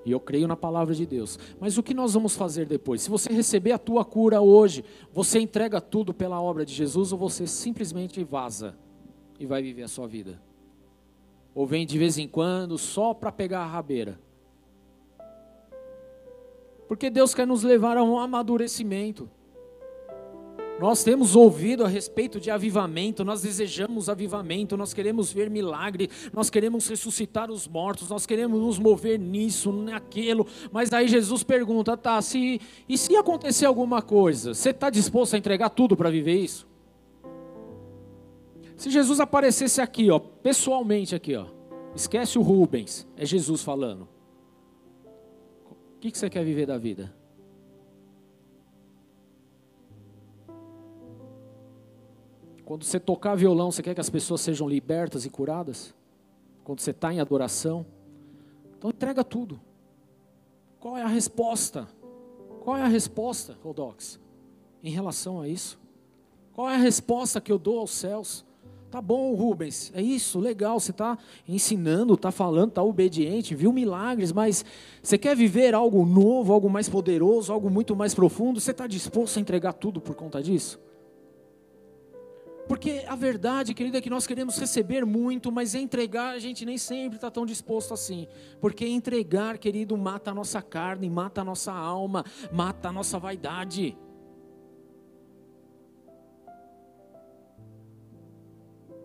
E eu creio na palavra de Deus. Mas o que nós vamos fazer depois? Se você receber a tua cura hoje, você entrega tudo pela obra de Jesus ou você simplesmente vaza e vai viver a sua vida? Ou vem de vez em quando só para pegar a rabeira? Porque Deus quer nos levar a um amadurecimento. Nós temos ouvido a respeito de avivamento, nós desejamos avivamento, nós queremos ver milagre, nós queremos ressuscitar os mortos, nós queremos nos mover nisso, naquilo. Mas aí Jesus pergunta: tá, se, e se acontecer alguma coisa, você está disposto a entregar tudo para viver isso? Se Jesus aparecesse aqui, ó, pessoalmente aqui, ó, esquece o Rubens, é Jesus falando. O que, que você quer viver da vida? Quando você tocar violão, você quer que as pessoas sejam libertas e curadas? Quando você está em adoração? Então entrega tudo. Qual é a resposta? Qual é a resposta, Rodox, em relação a isso? Qual é a resposta que eu dou aos céus? Tá bom, Rubens, é isso, legal, você está ensinando, está falando, está obediente, viu milagres, mas você quer viver algo novo, algo mais poderoso, algo muito mais profundo? Você está disposto a entregar tudo por conta disso? Porque a verdade, querida, é que nós queremos receber muito, mas entregar a gente nem sempre está tão disposto assim. Porque entregar, querido, mata a nossa carne, mata a nossa alma, mata a nossa vaidade.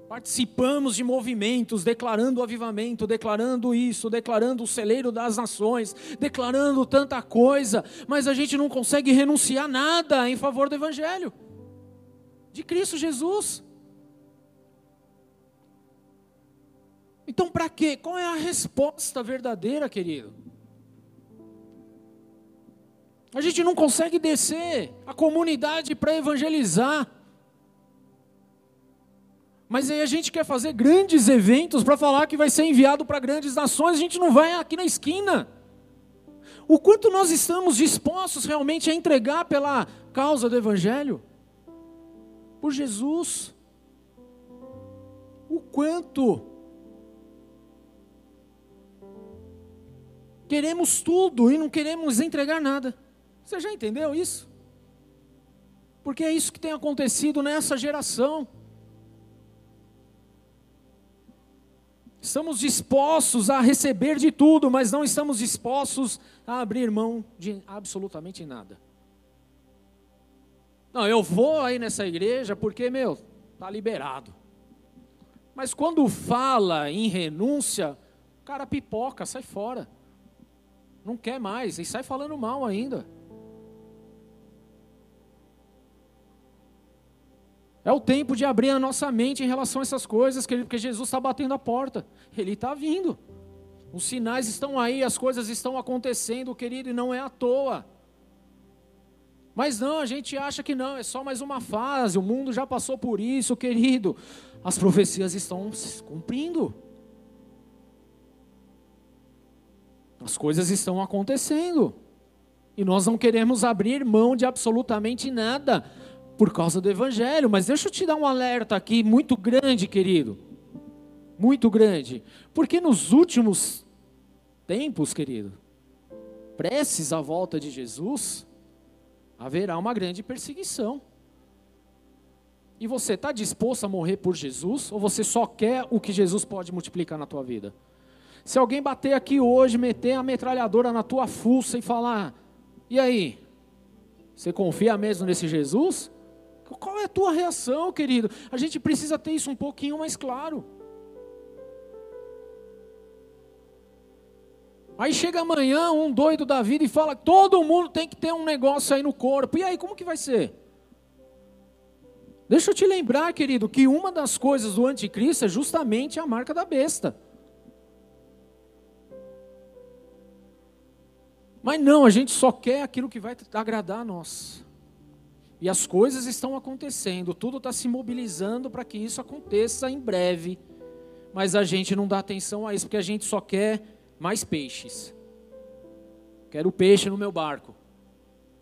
Participamos de movimentos, declarando o avivamento, declarando isso, declarando o celeiro das nações, declarando tanta coisa, mas a gente não consegue renunciar nada em favor do Evangelho de Cristo Jesus. Então, para quê? Qual é a resposta verdadeira, querido? A gente não consegue descer a comunidade para evangelizar. Mas aí a gente quer fazer grandes eventos para falar que vai ser enviado para grandes nações, a gente não vai aqui na esquina. O quanto nós estamos dispostos realmente a entregar pela causa do Evangelho? Por Jesus. O quanto queremos tudo e não queremos entregar nada. Você já entendeu isso? Porque é isso que tem acontecido nessa geração. Estamos dispostos a receber de tudo, mas não estamos dispostos a abrir mão de absolutamente nada. Não, eu vou aí nessa igreja porque, meu, tá liberado. Mas quando fala em renúncia, o cara pipoca, sai fora. Não quer mais e sai falando mal ainda. É o tempo de abrir a nossa mente em relação a essas coisas, querido, porque Jesus está batendo a porta. Ele está vindo. Os sinais estão aí, as coisas estão acontecendo, querido, e não é à toa. Mas não, a gente acha que não, é só mais uma fase, o mundo já passou por isso, querido. As profecias estão se cumprindo. As coisas estão acontecendo. E nós não queremos abrir mão de absolutamente nada por causa do Evangelho. Mas deixa eu te dar um alerta aqui muito grande, querido. Muito grande. Porque nos últimos tempos, querido, preces à volta de Jesus, haverá uma grande perseguição. E você está disposto a morrer por Jesus? Ou você só quer o que Jesus pode multiplicar na tua vida? Se alguém bater aqui hoje, meter a metralhadora na tua fuça e falar: e aí? Você confia mesmo nesse Jesus? Qual é a tua reação, querido? A gente precisa ter isso um pouquinho mais claro. Aí chega amanhã um doido da vida e fala: todo mundo tem que ter um negócio aí no corpo. E aí, como que vai ser? Deixa eu te lembrar, querido, que uma das coisas do anticristo é justamente a marca da besta. Mas não, a gente só quer aquilo que vai agradar a nós. E as coisas estão acontecendo, tudo está se mobilizando para que isso aconteça em breve. Mas a gente não dá atenção a isso, porque a gente só quer mais peixes. Quero peixe no meu barco.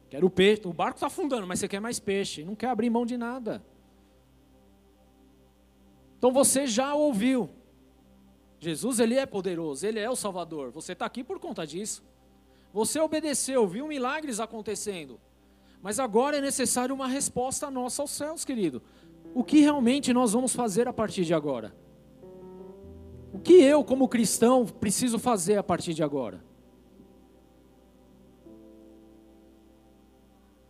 Quero peixe. O barco está afundando, mas você quer mais peixe. Não quer abrir mão de nada. Então você já ouviu. Jesus, ele é poderoso, ele é o Salvador. Você está aqui por conta disso. Você obedeceu, viu milagres acontecendo. Mas agora é necessário uma resposta nossa aos céus, querido. O que realmente nós vamos fazer a partir de agora? O que eu, como cristão, preciso fazer a partir de agora?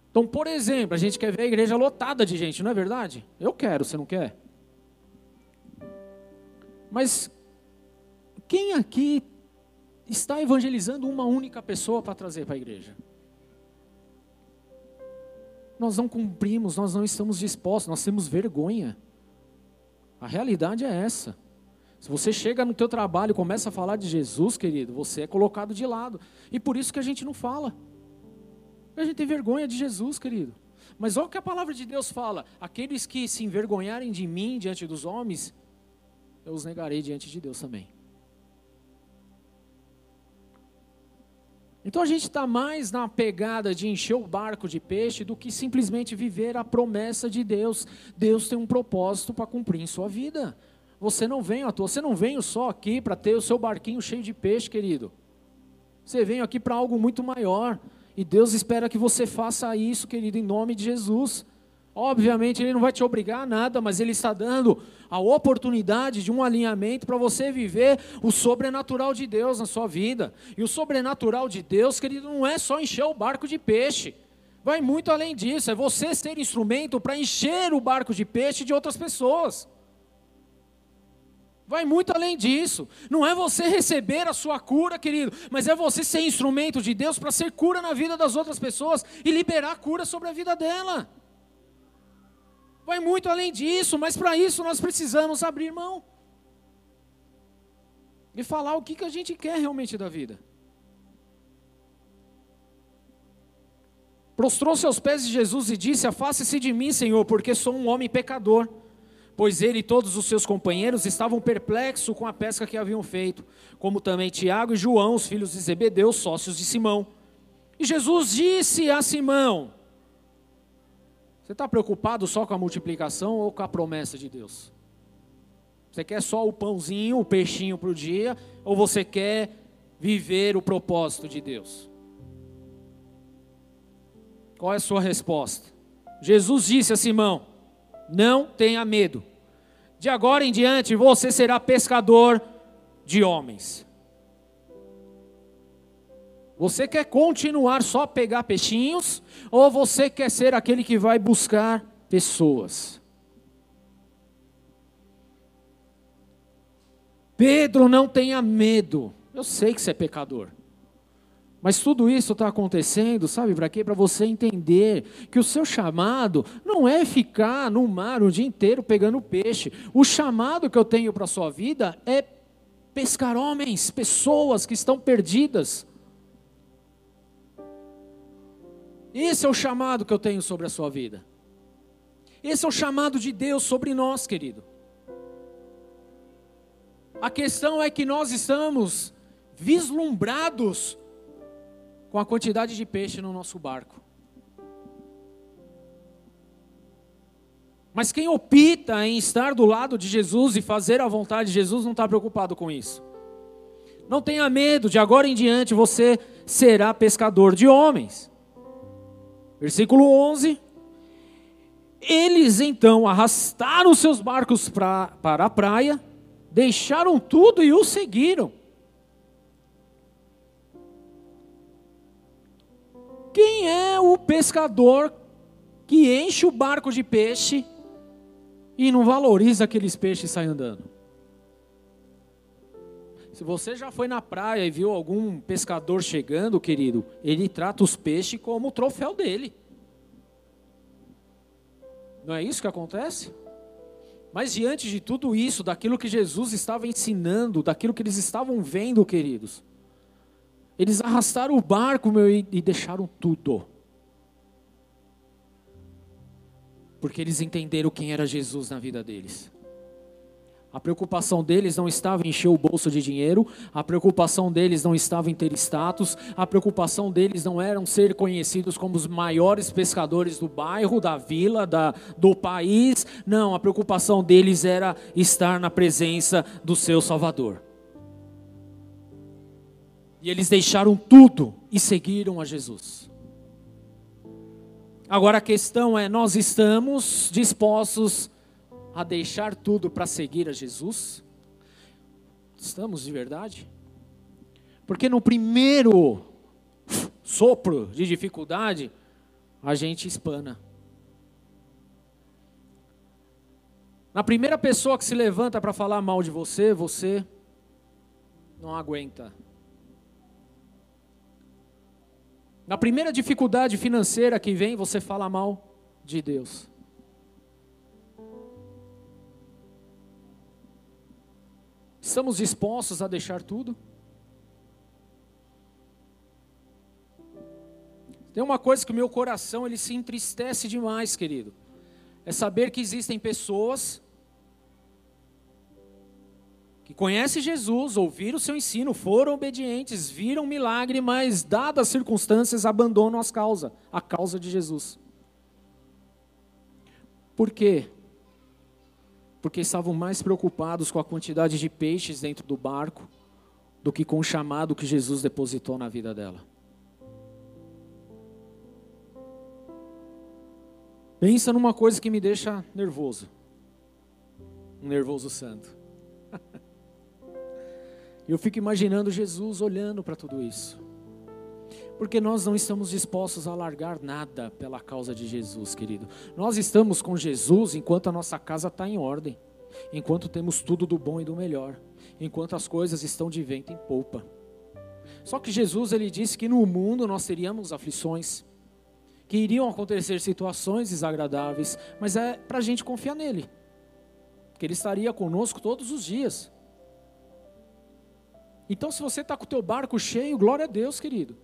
Então, por exemplo, a gente quer ver a igreja lotada de gente, não é verdade? Eu quero, você não quer? Mas quem aqui está evangelizando uma única pessoa para trazer para a igreja? nós não cumprimos, nós não estamos dispostos, nós temos vergonha. A realidade é essa. Se você chega no teu trabalho e começa a falar de Jesus, querido, você é colocado de lado. E por isso que a gente não fala. A gente tem vergonha de Jesus, querido. Mas olha o que a palavra de Deus fala: aqueles que se envergonharem de mim diante dos homens, eu os negarei diante de Deus também. Então a gente está mais na pegada de encher o barco de peixe do que simplesmente viver a promessa de Deus. Deus tem um propósito para cumprir em sua vida. Você não vem à toa, você não veio só aqui para ter o seu barquinho cheio de peixe, querido. Você veio aqui para algo muito maior. E Deus espera que você faça isso, querido, em nome de Jesus. Obviamente, Ele não vai te obrigar a nada, mas Ele está dando a oportunidade de um alinhamento para você viver o sobrenatural de Deus na sua vida. E o sobrenatural de Deus, querido, não é só encher o barco de peixe. Vai muito além disso, é você ser instrumento para encher o barco de peixe de outras pessoas. Vai muito além disso. Não é você receber a sua cura, querido, mas é você ser instrumento de Deus para ser cura na vida das outras pessoas e liberar cura sobre a vida dela. Vai muito além disso, mas para isso nós precisamos abrir mão e falar o que, que a gente quer realmente da vida. Prostrou-se aos pés de Jesus e disse: Afaste-se de mim, Senhor, porque sou um homem pecador. Pois ele e todos os seus companheiros estavam perplexos com a pesca que haviam feito, como também Tiago e João, os filhos de Zebedeu, sócios de Simão. E Jesus disse a Simão: você está preocupado só com a multiplicação ou com a promessa de Deus? Você quer só o pãozinho, o peixinho para o dia, ou você quer viver o propósito de Deus? Qual é a sua resposta? Jesus disse a Simão: Não tenha medo. De agora em diante você será pescador de homens. Você quer continuar só pegar peixinhos ou você quer ser aquele que vai buscar pessoas? Pedro, não tenha medo. Eu sei que você é pecador. Mas tudo isso está acontecendo, sabe para quê? Para você entender que o seu chamado não é ficar no mar o dia inteiro pegando peixe. O chamado que eu tenho para a sua vida é pescar homens, pessoas que estão perdidas. Esse é o chamado que eu tenho sobre a sua vida. Esse é o chamado de Deus sobre nós, querido. A questão é que nós estamos vislumbrados com a quantidade de peixe no nosso barco. Mas quem opta em estar do lado de Jesus e fazer a vontade de Jesus não está preocupado com isso. Não tenha medo, de agora em diante você será pescador de homens. Versículo 11. Eles então arrastaram seus barcos pra, para a praia, deixaram tudo e o seguiram. Quem é o pescador que enche o barco de peixe e não valoriza aqueles peixes e sai andando? Se você já foi na praia e viu algum pescador chegando, querido, ele trata os peixes como o troféu dele. Não é isso que acontece? Mas diante de tudo isso, daquilo que Jesus estava ensinando, daquilo que eles estavam vendo, queridos, eles arrastaram o barco meu, e, deixaram tudo. Porque eles entenderam quem era Jesus na vida deles. A preocupação deles não estava em encher o bolso de dinheiro, a preocupação deles não estava em ter status, a preocupação deles não era ser conhecidos como os maiores pescadores do bairro, da vila, da, do país. Não, a preocupação deles era estar na presença do seu Salvador. E eles deixaram tudo e seguiram a Jesus. Agora a questão é: nós estamos dispostos a deixar tudo para seguir a Jesus? Estamos de verdade? Porque no primeiro sopro de dificuldade, a gente espana. Na primeira pessoa que se levanta para falar mal de você, você não aguenta. Na primeira dificuldade financeira que vem, você fala mal de Deus. Estamos dispostos a deixar tudo? Tem uma coisa que o meu coração ele se entristece demais, querido. É saber que existem pessoas que conhecem Jesus, ouviram o seu ensino, foram obedientes, viram milagre, mas, dadas as circunstâncias, abandonam as causas, a causa de Jesus. Por quê? Porque estavam mais preocupados com a quantidade de peixes dentro do barco do que com o chamado que Jesus depositou na vida dela. Pensa numa coisa que me deixa nervoso. Um nervoso santo. Eu fico imaginando Jesus olhando para tudo isso. Porque nós não estamos dispostos a largar nada pela causa de Jesus, querido. Nós estamos com Jesus enquanto a nossa casa está em ordem, enquanto temos tudo do bom e do melhor, enquanto as coisas estão de vento em polpa. Só que Jesus ele disse que no mundo nós teríamos aflições, que iriam acontecer situações desagradáveis, mas é para a gente confiar nele, que ele estaria conosco todos os dias. Então, se você está com o teu barco cheio, glória a Deus, querido.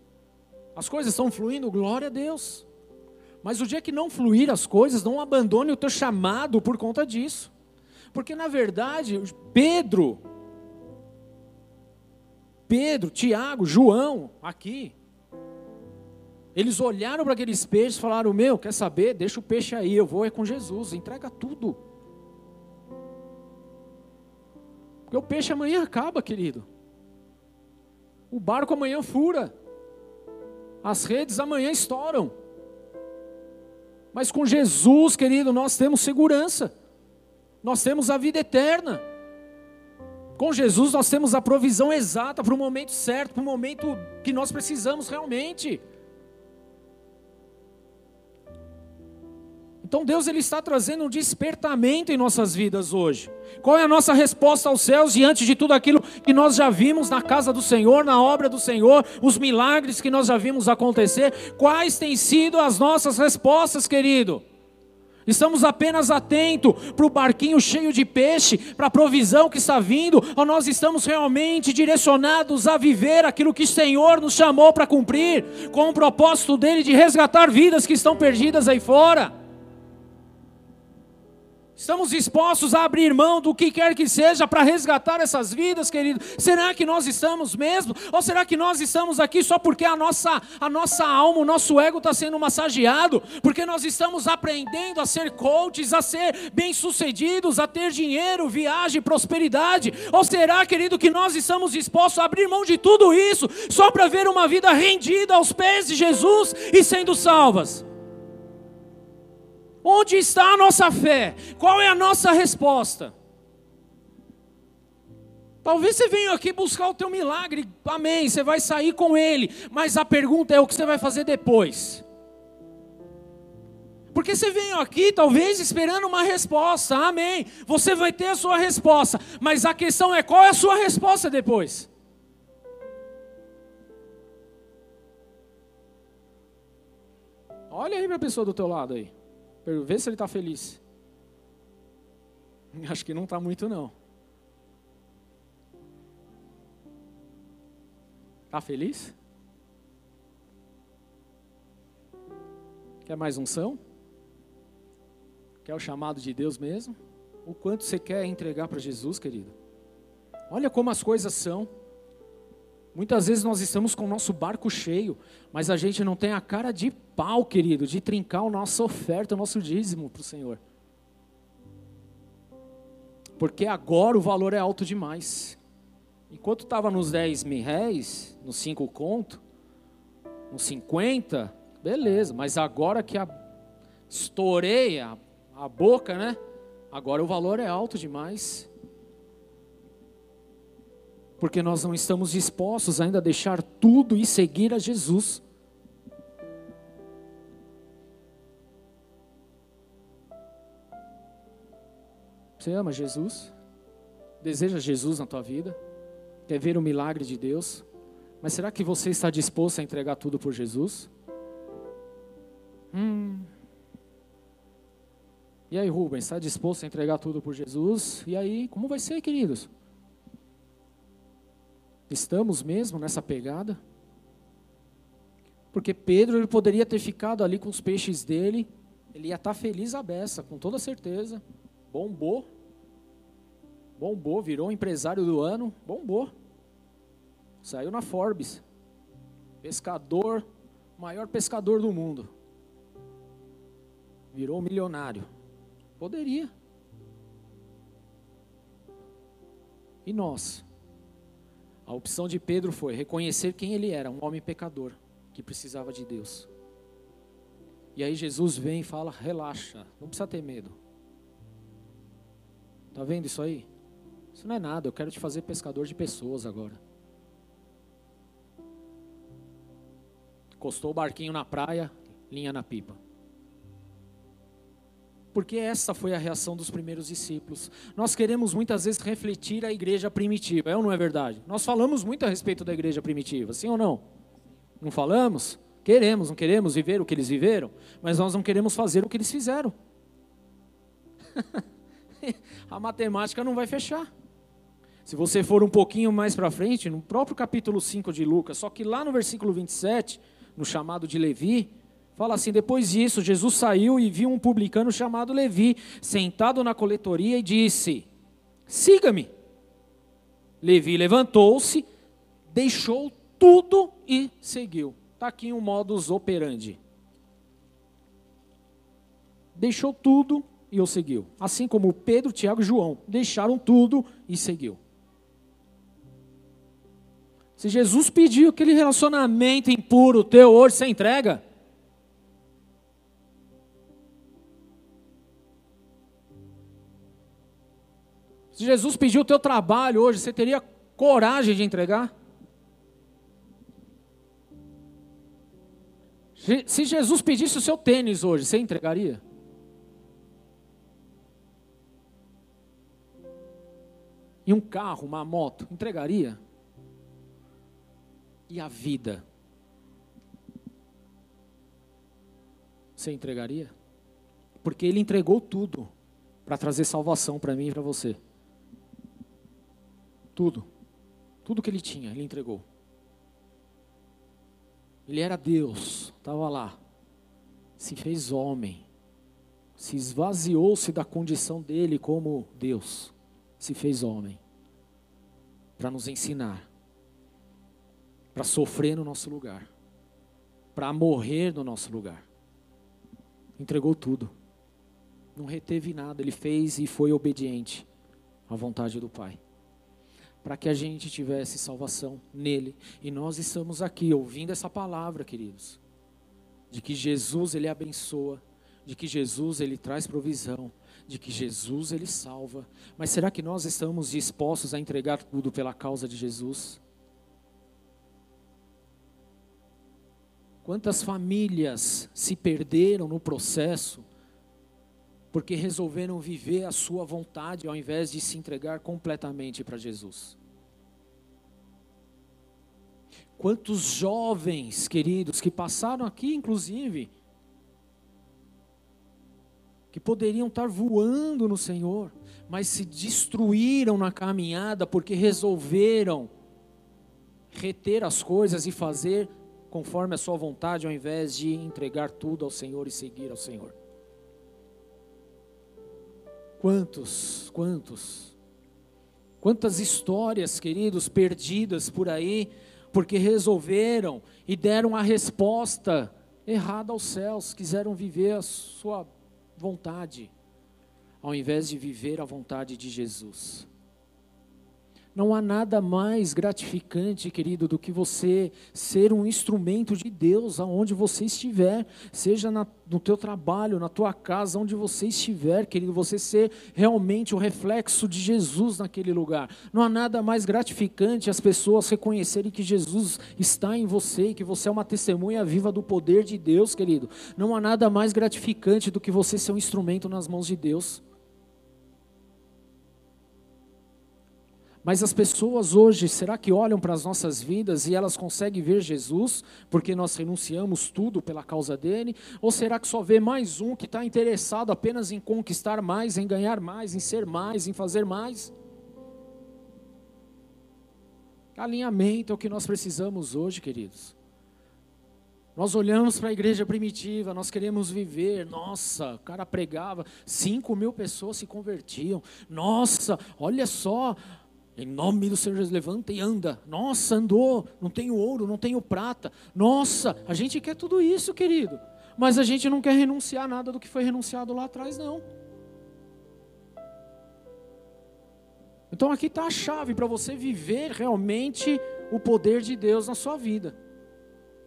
As coisas estão fluindo, glória a Deus. Mas o dia que não fluir as coisas, não abandone o teu chamado por conta disso. Porque na verdade, Pedro, Pedro, Tiago, João, aqui, eles olharam para aqueles peixes e falaram: Meu, quer saber? Deixa o peixe aí, eu vou é com Jesus, entrega tudo. Porque o peixe amanhã acaba, querido. O barco amanhã fura. As redes amanhã estouram. Mas com Jesus, querido, nós temos segurança. Nós temos a vida eterna. Com Jesus nós temos a provisão exata para o momento certo, para o momento que nós precisamos realmente. Então Deus ele está trazendo um despertamento em nossas vidas hoje. Qual é a nossa resposta aos céus diante de tudo aquilo que nós já vimos na casa do Senhor, na obra do Senhor, os milagres que nós já vimos acontecer? Quais têm sido as nossas respostas, querido? Estamos apenas atentos para o barquinho cheio de peixe, para a provisão que está vindo, ou nós estamos realmente direcionados a viver aquilo que o Senhor nos chamou para cumprir, com o propósito dele de resgatar vidas que estão perdidas aí fora? Estamos dispostos a abrir mão do que quer que seja para resgatar essas vidas, querido? Será que nós estamos mesmo? Ou será que nós estamos aqui só porque a nossa, a nossa alma, o nosso ego está sendo massageado? Porque nós estamos aprendendo a ser coaches, a ser bem-sucedidos, a ter dinheiro, viagem, prosperidade? Ou será, querido, que nós estamos dispostos a abrir mão de tudo isso só para ver uma vida rendida aos pés de Jesus e sendo salvas? Onde está a nossa fé? Qual é a nossa resposta? Talvez você venha aqui buscar o teu milagre, amém, você vai sair com ele, mas a pergunta é o que você vai fazer depois. Porque você veio aqui, talvez, esperando uma resposta, amém, você vai ter a sua resposta, mas a questão é qual é a sua resposta depois? Olha aí para a pessoa do teu lado aí. Vê se ele está feliz. (laughs) Acho que não está muito não. Está feliz? Quer mais unção? Quer o chamado de Deus mesmo? O quanto você quer entregar para Jesus, querido? Olha como as coisas são. Muitas vezes nós estamos com o nosso barco cheio, mas a gente não tem a cara de pau, querido, de trincar a nossa oferta, o nosso dízimo para o Senhor. Porque agora o valor é alto demais. Enquanto estava nos 10 mil réis, nos 5 conto, nos 50, beleza, mas agora que a, estourei a, a boca, né? Agora o valor é alto demais porque nós não estamos dispostos ainda a deixar tudo e seguir a Jesus. Você ama Jesus? Deseja Jesus na tua vida? Quer ver o milagre de Deus? Mas será que você está disposto a entregar tudo por Jesus? Hum. E aí, Rubens, está disposto a entregar tudo por Jesus? E aí, como vai ser, queridos? Estamos mesmo nessa pegada? Porque Pedro ele poderia ter ficado ali com os peixes dele, ele ia estar feliz a beça, com toda certeza. Bombou. Bombou, virou empresário do ano, bombou. Saiu na Forbes. Pescador, maior pescador do mundo. Virou milionário. Poderia. E nós? A opção de Pedro foi reconhecer quem ele era, um homem pecador, que precisava de Deus. E aí Jesus vem e fala: relaxa, não precisa ter medo. Tá vendo isso aí? Isso não é nada, eu quero te fazer pescador de pessoas agora. Encostou o barquinho na praia, linha na pipa. Porque essa foi a reação dos primeiros discípulos. Nós queremos muitas vezes refletir a igreja primitiva, é ou não é verdade? Nós falamos muito a respeito da igreja primitiva, sim ou não? Não falamos? Queremos, não queremos viver o que eles viveram, mas nós não queremos fazer o que eles fizeram. (laughs) a matemática não vai fechar. Se você for um pouquinho mais para frente, no próprio capítulo 5 de Lucas, só que lá no versículo 27, no chamado de Levi, fala assim: depois disso, Jesus saiu e viu um publicano chamado Levi, sentado na coletoria, e disse: Siga-me. Levi levantou-se, deixou tudo e seguiu. Está aqui um modus operandi. Deixou tudo e o seguiu. Assim como Pedro, Tiago e João deixaram tudo e seguiu. Se Jesus pediu aquele relacionamento impuro teu hoje, você entrega? Se Jesus pediu o teu trabalho hoje, você teria coragem de entregar? Se Jesus pedisse o seu tênis hoje, você entregaria? E um carro, uma moto, entregaria? E a vida? Você entregaria? Porque ele entregou tudo para trazer salvação para mim e para você. Tudo. Tudo que ele tinha, ele entregou. Ele era Deus, estava lá. Se fez homem. Se esvaziou-se da condição dele como Deus se fez homem para nos ensinar, para sofrer no nosso lugar, para morrer no nosso lugar. Entregou tudo, não reteve nada, ele fez e foi obediente à vontade do Pai, para que a gente tivesse salvação nele. E nós estamos aqui ouvindo essa palavra, queridos, de que Jesus ele abençoa, de que Jesus ele traz provisão, de que Jesus ele salva, mas será que nós estamos dispostos a entregar tudo pela causa de Jesus? Quantas famílias se perderam no processo porque resolveram viver a sua vontade ao invés de se entregar completamente para Jesus? Quantos jovens queridos que passaram aqui, inclusive, que poderiam estar voando no Senhor, mas se destruíram na caminhada porque resolveram reter as coisas e fazer conforme a sua vontade, ao invés de entregar tudo ao Senhor e seguir ao Senhor. Quantos, quantos, quantas histórias, queridos, perdidas por aí, porque resolveram e deram a resposta errada aos céus, quiseram viver a sua vontade, ao invés de viver a vontade de Jesus. Não há nada mais gratificante, querido, do que você ser um instrumento de Deus aonde você estiver, seja na, no teu trabalho, na tua casa, onde você estiver, querido, você ser realmente o reflexo de Jesus naquele lugar. Não há nada mais gratificante as pessoas reconhecerem que Jesus está em você e que você é uma testemunha viva do poder de Deus, querido. Não há nada mais gratificante do que você ser um instrumento nas mãos de Deus. Mas as pessoas hoje, será que olham para as nossas vidas e elas conseguem ver Jesus, porque nós renunciamos tudo pela causa dele? Ou será que só vê mais um que está interessado apenas em conquistar mais, em ganhar mais, em ser mais, em fazer mais? Alinhamento é o que nós precisamos hoje, queridos. Nós olhamos para a igreja primitiva, nós queremos viver. Nossa, o cara pregava, 5 mil pessoas se convertiam. Nossa, olha só, em nome do Senhor Jesus, levanta e anda. Nossa, andou, não tenho ouro, não tenho prata. Nossa, a gente quer tudo isso, querido. Mas a gente não quer renunciar nada do que foi renunciado lá atrás, não. Então aqui está a chave para você viver realmente o poder de Deus na sua vida.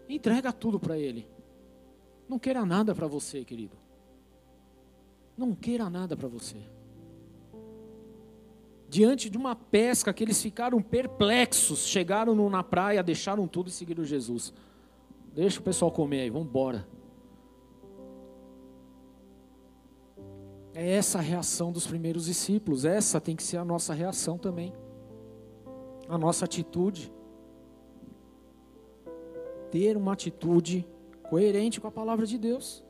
Entrega tudo para Ele. Não queira nada para você, querido. Não queira nada para você. Diante de uma pesca que eles ficaram perplexos, chegaram na praia, deixaram tudo e seguiram Jesus. Deixa o pessoal comer aí, vamos embora. É essa a reação dos primeiros discípulos, essa tem que ser a nossa reação também. A nossa atitude ter uma atitude coerente com a palavra de Deus.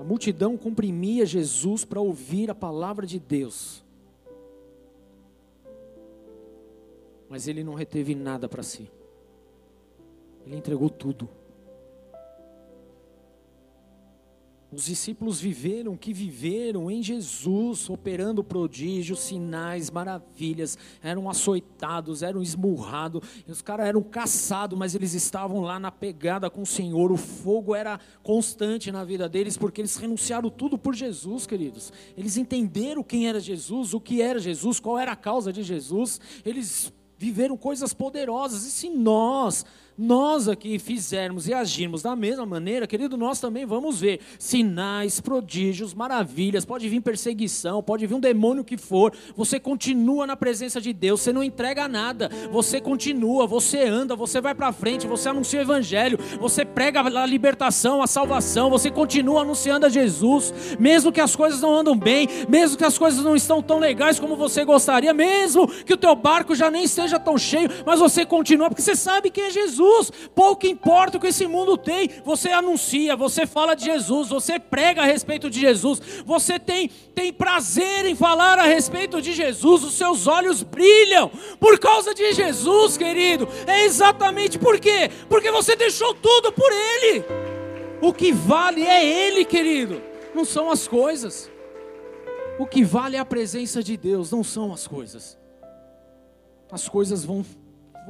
A multidão comprimia Jesus para ouvir a palavra de Deus. Mas ele não reteve nada para si. Ele entregou tudo. Os discípulos viveram o que viveram em Jesus, operando prodígios, sinais, maravilhas, eram açoitados, eram esmurrados, os caras eram caçados, mas eles estavam lá na pegada com o Senhor, o fogo era constante na vida deles, porque eles renunciaram tudo por Jesus, queridos. Eles entenderam quem era Jesus, o que era Jesus, qual era a causa de Jesus, eles viveram coisas poderosas, e se nós nós aqui fizermos e agirmos da mesma maneira, querido, nós também vamos ver sinais, prodígios, maravilhas, pode vir perseguição, pode vir um demônio que for, você continua na presença de Deus, você não entrega nada, você continua, você anda, você vai para frente, você anuncia o evangelho, você prega a libertação, a salvação, você continua anunciando a Jesus, mesmo que as coisas não andam bem, mesmo que as coisas não estão tão legais como você gostaria, mesmo que o teu barco já nem esteja tão cheio, mas você continua porque você sabe quem é Jesus. Jesus. Pouco importa o que esse mundo tem, você anuncia, você fala de Jesus, você prega a respeito de Jesus, você tem, tem prazer em falar a respeito de Jesus, os seus olhos brilham por causa de Jesus, querido. É exatamente por quê? Porque você deixou tudo por Ele. O que vale é Ele, querido, não são as coisas. O que vale é a presença de Deus, não são as coisas. As coisas vão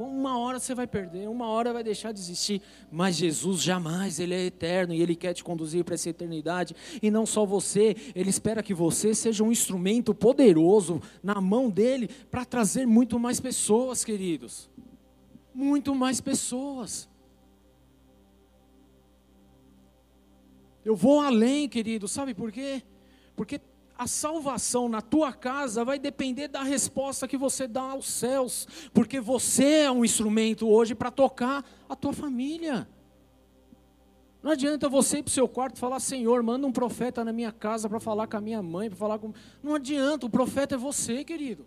uma hora você vai perder, uma hora vai deixar de existir, mas Jesus jamais, Ele é eterno e Ele quer te conduzir para essa eternidade. E não só você, Ele espera que você seja um instrumento poderoso na mão dEle para trazer muito mais pessoas, queridos. Muito mais pessoas. Eu vou além, querido, sabe por quê? Porque a salvação na tua casa vai depender da resposta que você dá aos céus, porque você é um instrumento hoje para tocar a tua família. Não adianta você ir para o seu quarto e falar, Senhor, manda um profeta na minha casa para falar com a minha mãe, para falar com. Não adianta, o profeta é você, querido.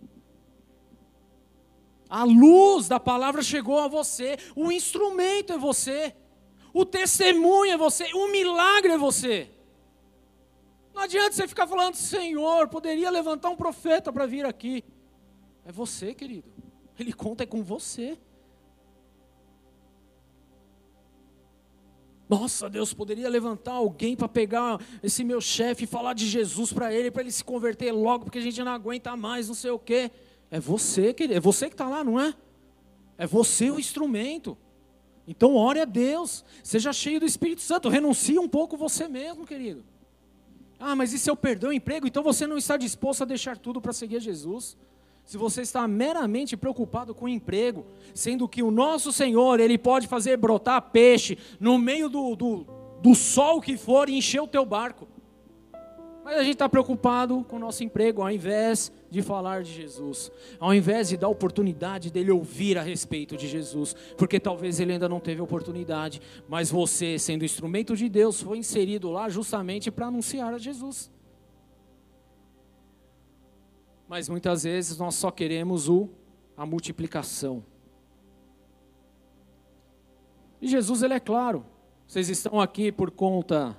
A luz da palavra chegou a você, o instrumento é você, o testemunho é você, o milagre é você. Não adianta você ficar falando, Senhor, poderia levantar um profeta para vir aqui. É você, querido. Ele conta é com você. Nossa, Deus poderia levantar alguém para pegar esse meu chefe e falar de Jesus para ele, para ele se converter logo, porque a gente não aguenta mais, não sei o quê. É você, querido. É você que está lá, não é? É você o instrumento. Então, ore a Deus. Seja cheio do Espírito Santo. Renuncie um pouco você mesmo, querido. Ah, mas e se eu perder o emprego? Então você não está disposto a deixar tudo para seguir Jesus? Se você está meramente preocupado com o emprego, sendo que o nosso Senhor, Ele pode fazer brotar peixe no meio do, do, do sol que for e encher o teu barco. Mas a gente está preocupado com o nosso emprego, ao invés de falar de Jesus, ao invés de dar oportunidade dele ouvir a respeito de Jesus, porque talvez ele ainda não teve oportunidade, mas você, sendo instrumento de Deus, foi inserido lá justamente para anunciar a Jesus. Mas muitas vezes nós só queremos o a multiplicação. E Jesus ele é claro. Vocês estão aqui por conta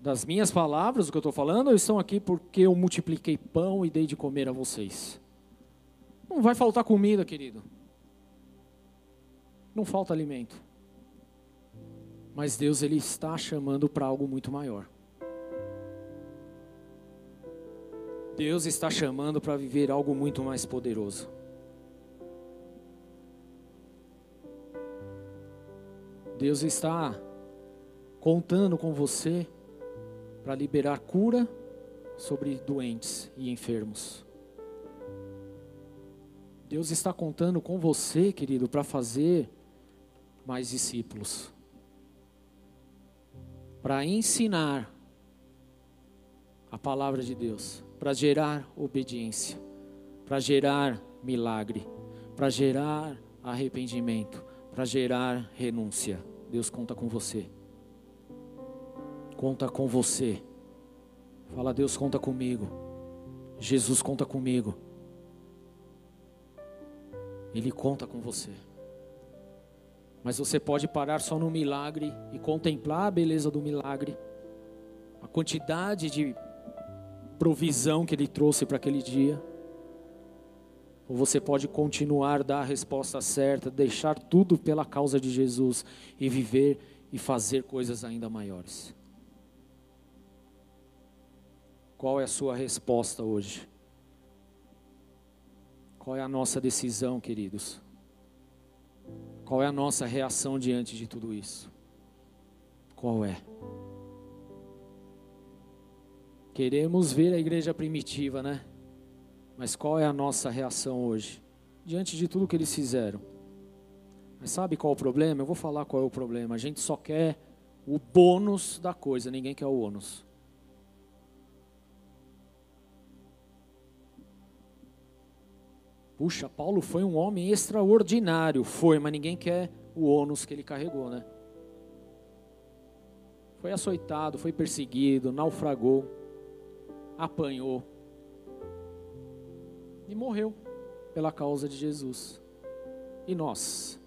das minhas palavras, o que eu estou falando, ou estão aqui porque eu multipliquei pão e dei de comer a vocês? Não vai faltar comida, querido. Não falta alimento. Mas Deus ele está chamando para algo muito maior. Deus está chamando para viver algo muito mais poderoso. Deus está contando com você para liberar cura sobre doentes e enfermos. Deus está contando com você, querido, para fazer mais discípulos. Para ensinar a palavra de Deus, para gerar obediência, para gerar milagre, para gerar arrependimento, para gerar renúncia. Deus conta com você. Conta com você. Fala, Deus conta comigo. Jesus conta comigo. Ele conta com você. Mas você pode parar só no milagre e contemplar a beleza do milagre, a quantidade de provisão que ele trouxe para aquele dia. Ou você pode continuar dar a resposta certa, deixar tudo pela causa de Jesus e viver e fazer coisas ainda maiores. Qual é a sua resposta hoje? Qual é a nossa decisão, queridos? Qual é a nossa reação diante de tudo isso? Qual é? Queremos ver a igreja primitiva, né? Mas qual é a nossa reação hoje? Diante de tudo que eles fizeram. Mas sabe qual é o problema? Eu vou falar qual é o problema. A gente só quer o bônus da coisa, ninguém quer o ônus. Puxa, Paulo foi um homem extraordinário. Foi, mas ninguém quer o ônus que ele carregou, né? Foi açoitado, foi perseguido, naufragou, apanhou e morreu pela causa de Jesus. E nós?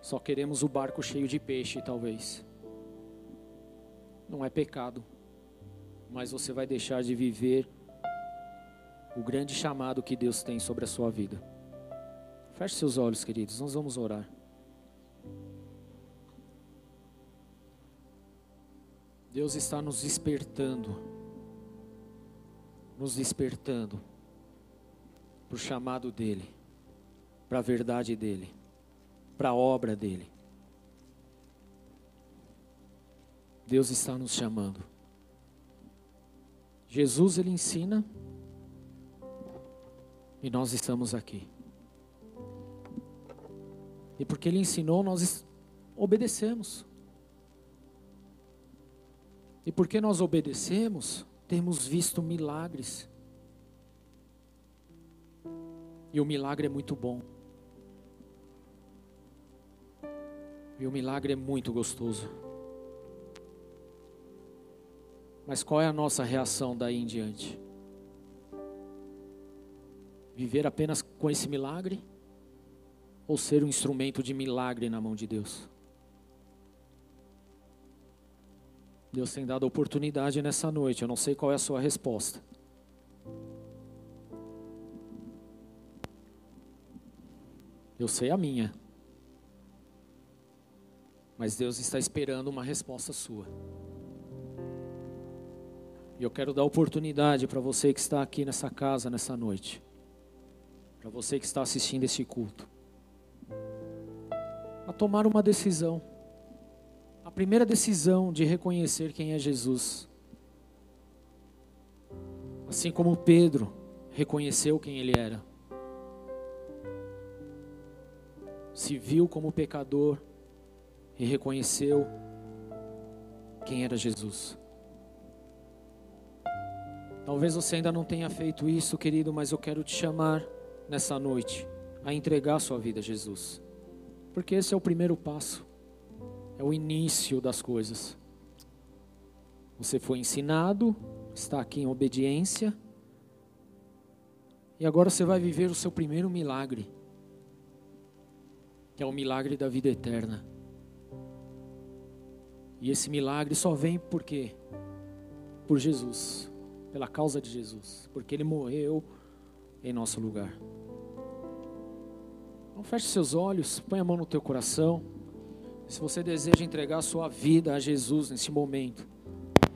Só queremos o barco cheio de peixe, talvez. Não é pecado, mas você vai deixar de viver o grande chamado que Deus tem sobre a sua vida. Feche seus olhos, queridos, nós vamos orar. Deus está nos despertando nos despertando para o chamado dEle, para a verdade dEle, para a obra dEle. Deus está nos chamando. Jesus, Ele ensina e nós estamos aqui. E porque Ele ensinou, nós obedecemos. E porque nós obedecemos, temos visto milagres. E o milagre é muito bom. E o milagre é muito gostoso. Mas qual é a nossa reação daí em diante? Viver apenas com esse milagre? Ou ser um instrumento de milagre na mão de Deus? Deus tem dado oportunidade nessa noite. Eu não sei qual é a sua resposta. Eu sei a minha. Mas Deus está esperando uma resposta sua. E eu quero dar oportunidade para você que está aqui nessa casa nessa noite. Para você que está assistindo esse culto. A tomar uma decisão primeira decisão de reconhecer quem é Jesus. Assim como Pedro reconheceu quem ele era. Se viu como pecador e reconheceu quem era Jesus. Talvez você ainda não tenha feito isso, querido, mas eu quero te chamar nessa noite a entregar sua vida a Jesus. Porque esse é o primeiro passo é o início das coisas. Você foi ensinado, está aqui em obediência, e agora você vai viver o seu primeiro milagre, que é o milagre da vida eterna. E esse milagre só vem por quê? Por Jesus, pela causa de Jesus, porque ele morreu em nosso lugar. Não feche seus olhos, põe a mão no teu coração. Se você deseja entregar a sua vida a Jesus nesse momento,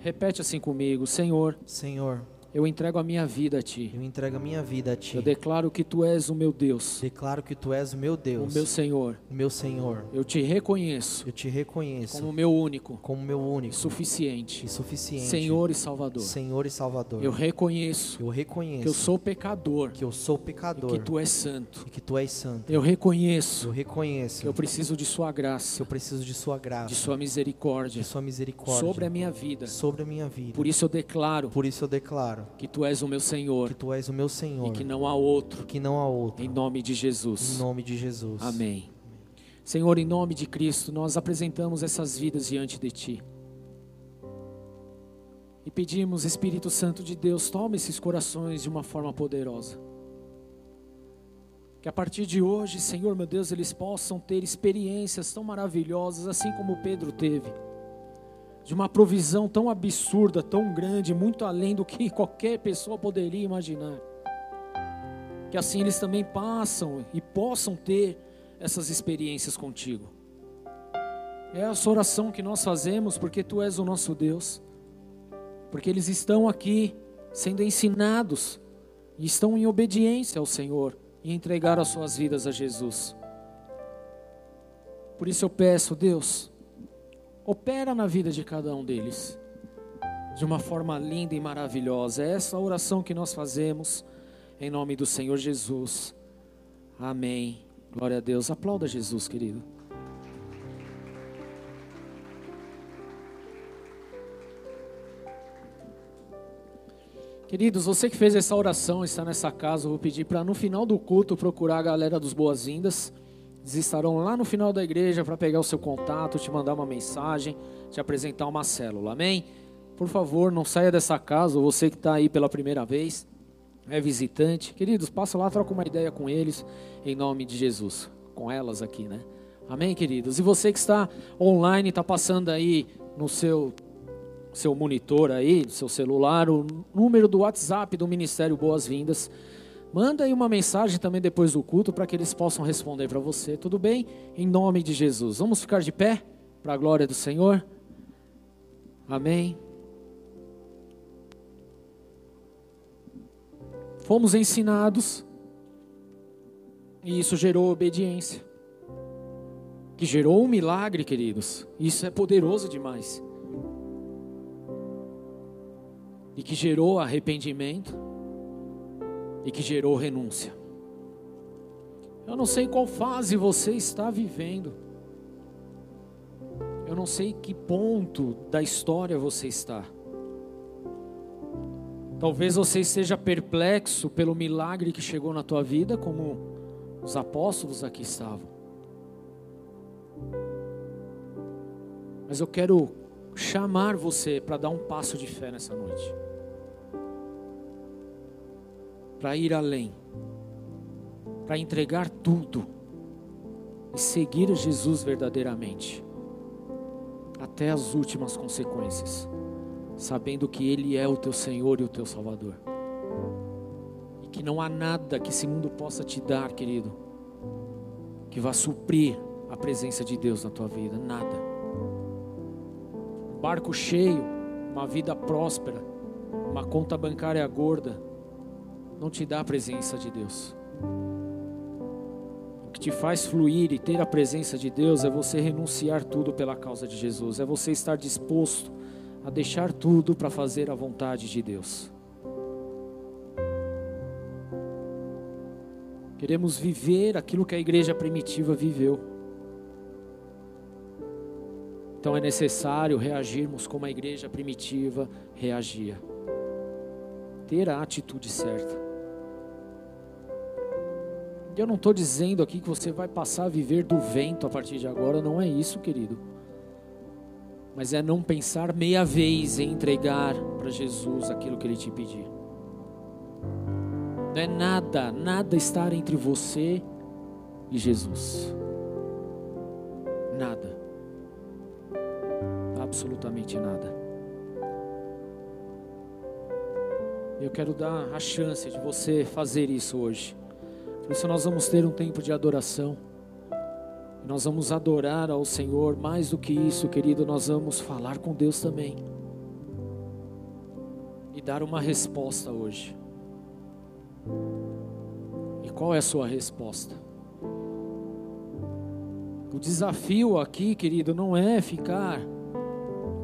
repete assim comigo: Senhor, Senhor, eu entrego a minha vida a Ti. eu entrego a minha vida a Ti. Eu declaro que Tu és o meu Deus, Declaro que Tu és o meu o Deus, meu Senhor. o meu Senhor. Eu te reconheço Eu te reconheço como meu único, como meu único suficiente e suficiente Senhor e Salvador. Senhor e Salvador. Eu reconheço Eu reconheço que eu sou pecador que eu sou e pecador que Tu és santo. e que Tu és santo. Eu reconheço Eu reconheço que eu preciso de Sua que graça, eu preciso de Sua graça, de Sua misericórdia de Sua misericórdia sobre a minha vida. sobre a minha vida. Por isso eu declaro Por isso eu declaro que Tu és o meu Senhor que Tu és o meu e Senhor que não há outro. que não há outro. Em nome de Em Jesus. nome de Jesus. Amém. Senhor, em nome de Cristo, nós apresentamos essas vidas diante de Ti. E pedimos, Espírito Santo de Deus, toma esses corações de uma forma poderosa. Que a partir de hoje, Senhor meu Deus, eles possam ter experiências tão maravilhosas, assim como Pedro teve. De uma provisão tão absurda, tão grande, muito além do que (laughs) qualquer pessoa poderia imaginar. Que assim eles também passam e possam ter essas experiências contigo. É essa oração que nós fazemos porque tu és o nosso Deus. Porque eles estão aqui sendo ensinados e estão em obediência ao Senhor e entregaram as suas vidas a Jesus. Por isso eu peço, Deus, opera na vida de cada um deles de uma forma linda e maravilhosa. É essa a oração que nós fazemos em nome do Senhor Jesus. Amém. Glória a Deus. Aplauda Jesus, querido. Queridos, você que fez essa oração, está nessa casa, eu vou pedir para no final do culto procurar a galera dos boas-vindas. Eles estarão lá no final da igreja para pegar o seu contato, te mandar uma mensagem, te apresentar uma célula. Amém? Por favor, não saia dessa casa, você que está aí pela primeira vez, é visitante. Queridos, passa lá, troca uma ideia com eles, em nome de Jesus. Com elas aqui, né? Amém, queridos? E você que está online, está passando aí no seu seu monitor aí, no seu celular, o número do WhatsApp do Ministério Boas-Vindas. Manda aí uma mensagem também depois do culto para que eles possam responder para você. Tudo bem? Em nome de Jesus. Vamos ficar de pé para a glória do Senhor. Amém. Fomos ensinados e isso gerou obediência. Que gerou um milagre, queridos. Isso é poderoso demais. e que gerou arrependimento e que gerou renúncia. Eu não sei qual fase você está vivendo. Eu não sei que ponto da história você está. Talvez você esteja perplexo pelo milagre que chegou na tua vida, como os apóstolos aqui estavam. Mas eu quero chamar você para dar um passo de fé nessa noite para ir além, para entregar tudo e seguir Jesus verdadeiramente, até as últimas consequências, sabendo que Ele é o teu Senhor e o teu Salvador, e que não há nada que esse mundo possa te dar, querido, que vá suprir a presença de Deus na tua vida, nada. Um barco cheio, uma vida próspera, uma conta bancária gorda, não te dá a presença de Deus. O que te faz fluir e ter a presença de Deus é você renunciar tudo pela causa de Jesus, é você estar disposto a deixar tudo para fazer a vontade de Deus. Queremos viver aquilo que a igreja primitiva viveu. Então é necessário reagirmos como a igreja primitiva reagia. Ter a atitude certa. Eu não estou dizendo aqui que você vai passar a viver do vento a partir de agora, não é isso, querido. Mas é não pensar meia vez em entregar para Jesus aquilo que Ele te pedir. Não é nada, nada estar entre você e Jesus. Nada. Absolutamente nada. Eu quero dar a chance de você fazer isso hoje. Por isso nós vamos ter um tempo de adoração. Nós vamos adorar ao Senhor, mais do que isso, querido, nós vamos falar com Deus também. E dar uma resposta hoje. E qual é a sua resposta? O desafio aqui, querido, não é ficar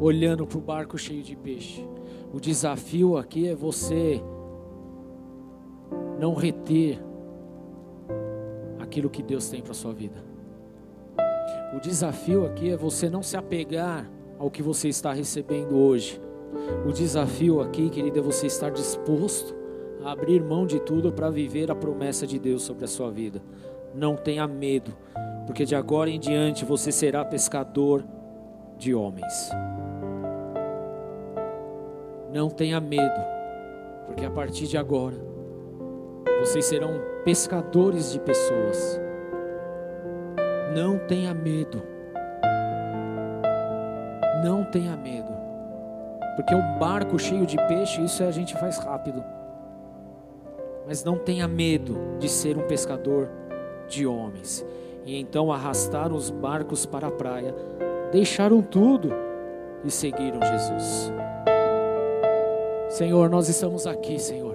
olhando para o barco cheio de peixe. O desafio aqui é você não reter aquilo que Deus tem para a sua vida. O desafio aqui é você não se apegar ao que você está recebendo hoje. O desafio aqui, querido, é você estar disposto a abrir mão de tudo para viver a promessa de Deus sobre a sua vida. Não tenha medo, porque de agora em diante você será pescador de homens. Não tenha medo, porque a partir de agora vocês serão pescadores de pessoas. Não tenha medo. Não tenha medo. Porque um barco cheio de peixe, isso a gente faz rápido. Mas não tenha medo de ser um pescador de homens. E então arrastaram os barcos para a praia, deixaram tudo e seguiram Jesus. Senhor, nós estamos aqui, Senhor.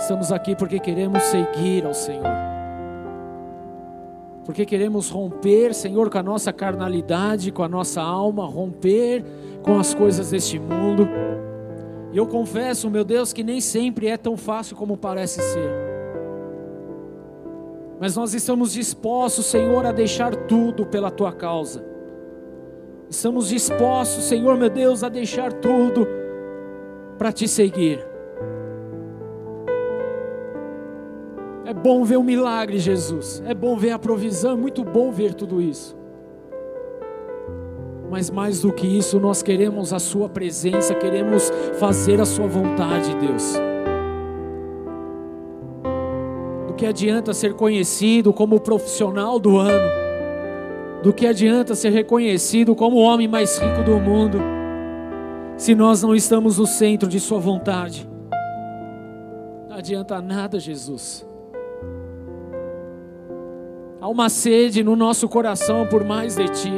Estamos aqui porque queremos seguir ao Senhor. Porque queremos romper, Senhor, com a nossa carnalidade, com a nossa alma, romper com as coisas deste mundo. E eu confesso, meu Deus, que nem sempre é tão fácil como parece ser. Mas nós estamos dispostos, Senhor, a deixar tudo pela tua causa. Estamos dispostos, Senhor meu Deus, a deixar tudo para te seguir. É bom ver o milagre, Jesus. É bom ver a provisão, é muito bom ver tudo isso. Mas mais do que isso, nós queremos a Sua presença, queremos fazer a Sua vontade, Deus. Do que adianta ser conhecido como profissional do ano? Do que adianta ser reconhecido como o homem mais rico do mundo, se nós não estamos no centro de Sua vontade? Não adianta nada, Jesus. Há uma sede no nosso coração por mais de Ti.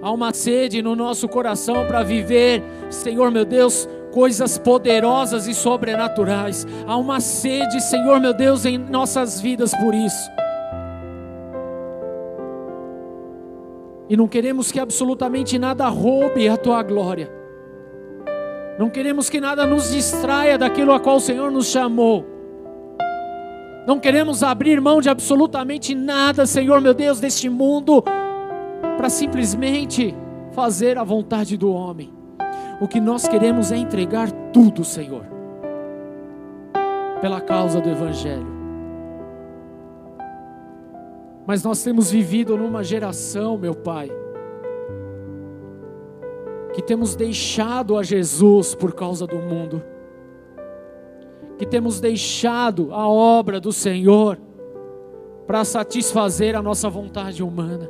Há uma sede no nosso coração para viver, Senhor meu Deus, coisas poderosas e sobrenaturais. Há uma sede, Senhor meu Deus, em nossas vidas por isso. E não queremos que absolutamente nada roube a tua glória. Não queremos que nada nos distraia daquilo a qual o Senhor nos chamou. Não queremos abrir mão de absolutamente nada, Senhor meu Deus, deste mundo, para simplesmente fazer a vontade do homem. O que nós queremos é entregar tudo, Senhor, pela causa do Evangelho. Mas nós temos vivido numa geração, meu Pai, que temos deixado a Jesus por causa do mundo, que temos deixado a obra do Senhor para satisfazer a nossa vontade humana,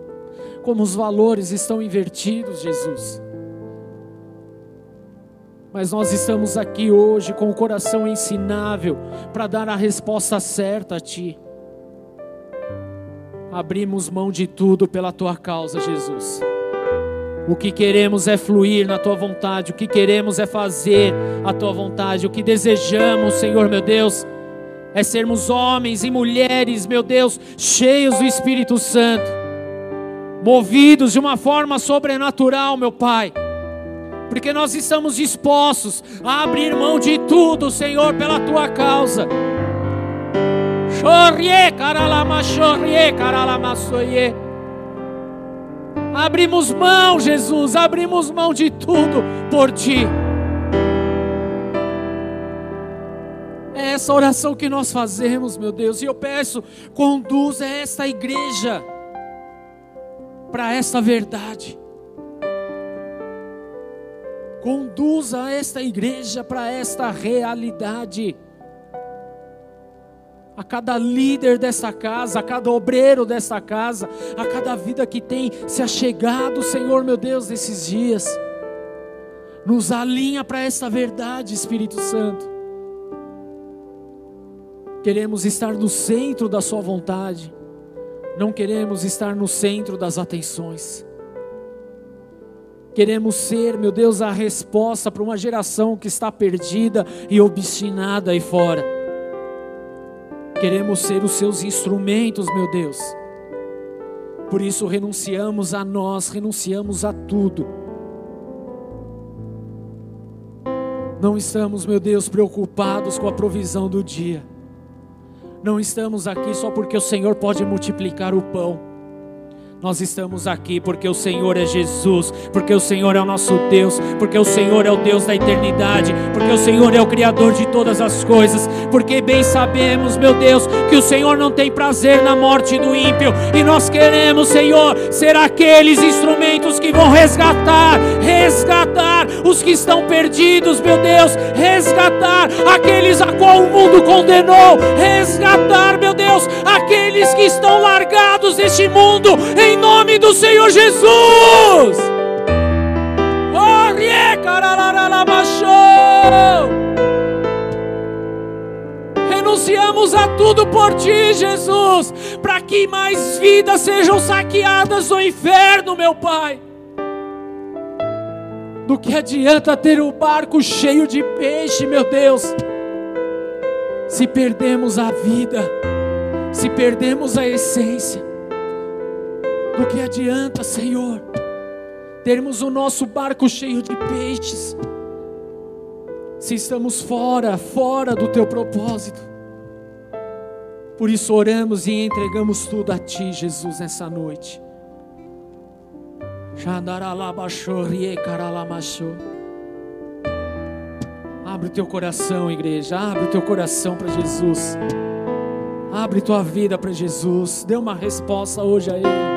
como os valores estão invertidos, Jesus. Mas nós estamos aqui hoje com o coração ensinável para dar a resposta certa a Ti abrimos mão de tudo pela tua causa, Jesus. O que queremos é fluir na tua vontade, o que queremos é fazer a tua vontade, o que desejamos, Senhor meu Deus, é sermos homens e mulheres, meu Deus, cheios do Espírito Santo, movidos de uma forma sobrenatural, meu Pai, porque nós estamos dispostos a abrir mão de tudo, Senhor, pela tua causa. Abrimos mão, Jesus, abrimos mão de tudo por ti. É essa oração que nós fazemos, meu Deus, e eu peço, conduza esta igreja para esta verdade. Conduza esta igreja para esta realidade a cada líder dessa casa, a cada obreiro dessa casa, a cada vida que tem se achegado, Senhor meu Deus, nesses dias. Nos alinha para esta verdade, Espírito Santo. Queremos estar no centro da Sua vontade, não queremos estar no centro das atenções. Queremos ser, meu Deus, a resposta para uma geração que está perdida e obstinada aí fora. Queremos ser os seus instrumentos, meu Deus. Por isso renunciamos a nós, renunciamos a tudo. Não estamos, meu Deus, preocupados com a provisão do dia. Não estamos aqui só porque o Senhor pode multiplicar o pão. Nós estamos aqui porque o Senhor é Jesus, porque o Senhor é o nosso Deus, porque o Senhor é o Deus da eternidade, porque o Senhor é o Criador de todas as coisas, porque bem sabemos, meu Deus, que o Senhor não tem prazer na morte do ímpio, e nós queremos, Senhor, ser aqueles instrumentos que vão resgatar, resgatar os que estão perdidos, meu Deus, resgatar aqueles a qual o mundo condenou, resgatar, meu Deus, aqueles que estão largados neste mundo, em nome do Senhor Jesus. Renunciamos a tudo por ti, Jesus, para que mais vidas sejam saqueadas do inferno, meu Pai. Do que adianta ter o barco cheio de peixe, meu Deus, se perdemos a vida, se perdemos a essência. Do que adianta, Senhor, termos o nosso barco cheio de peixes, se estamos fora, fora do teu propósito. Por isso oramos e entregamos tudo a Ti, Jesus, nessa noite. Abre o teu coração, igreja. Abre o teu coração para Jesus. Abre tua vida para Jesus. Dê uma resposta hoje a Ele.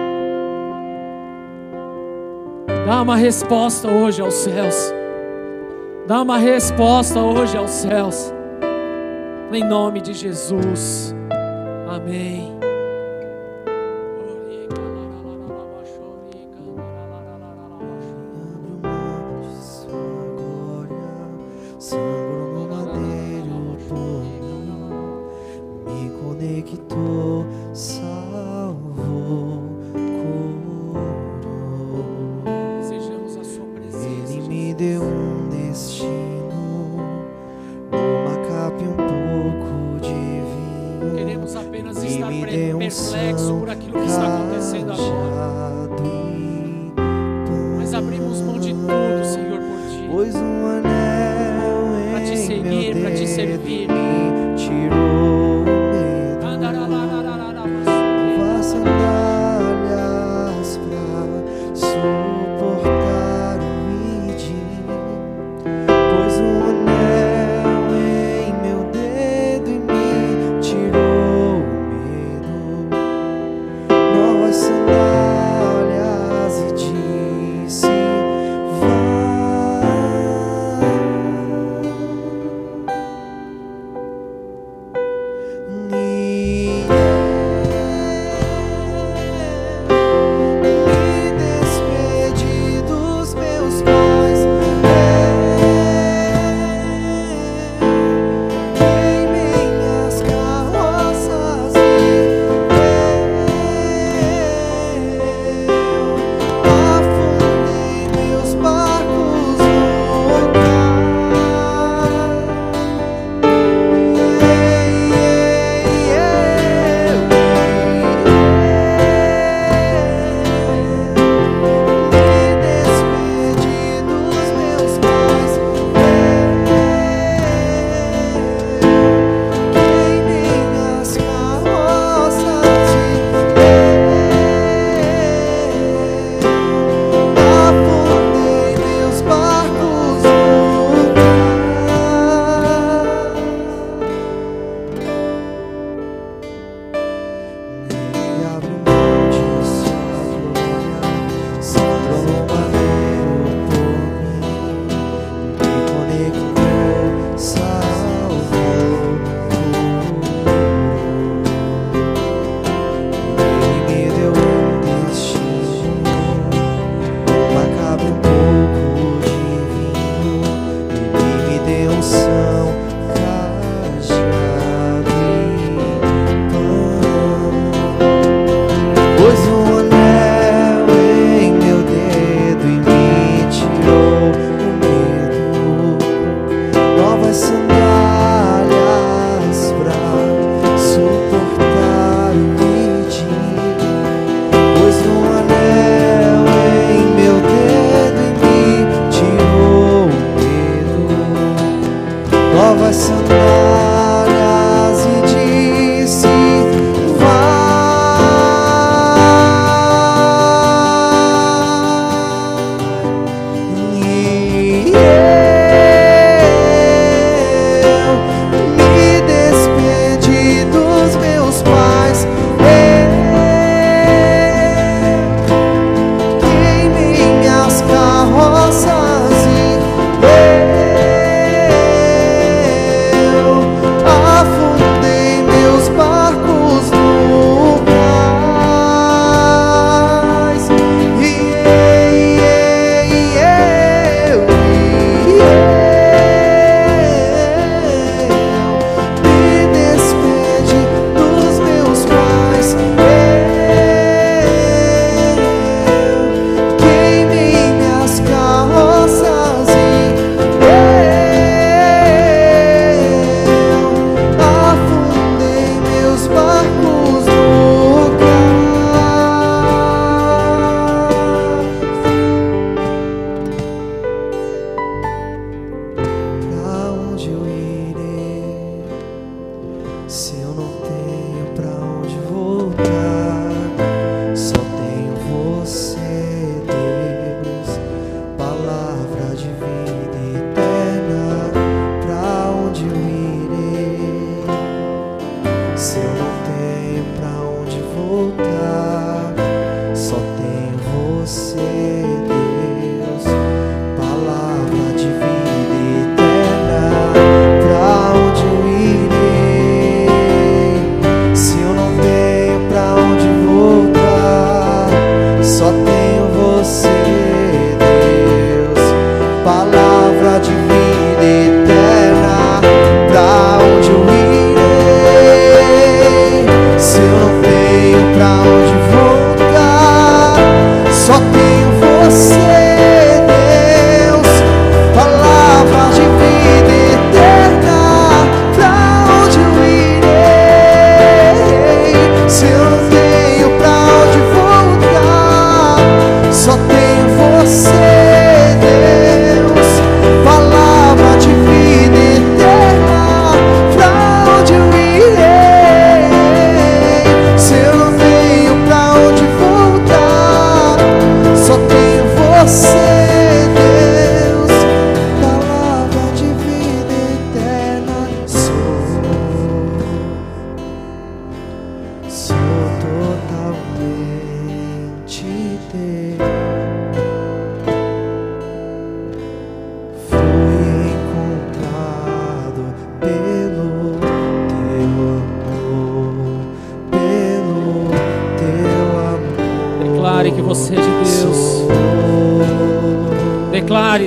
Dá uma resposta hoje aos céus. Dá uma resposta hoje aos céus. Em nome de Jesus. Amém. love.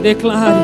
Declare,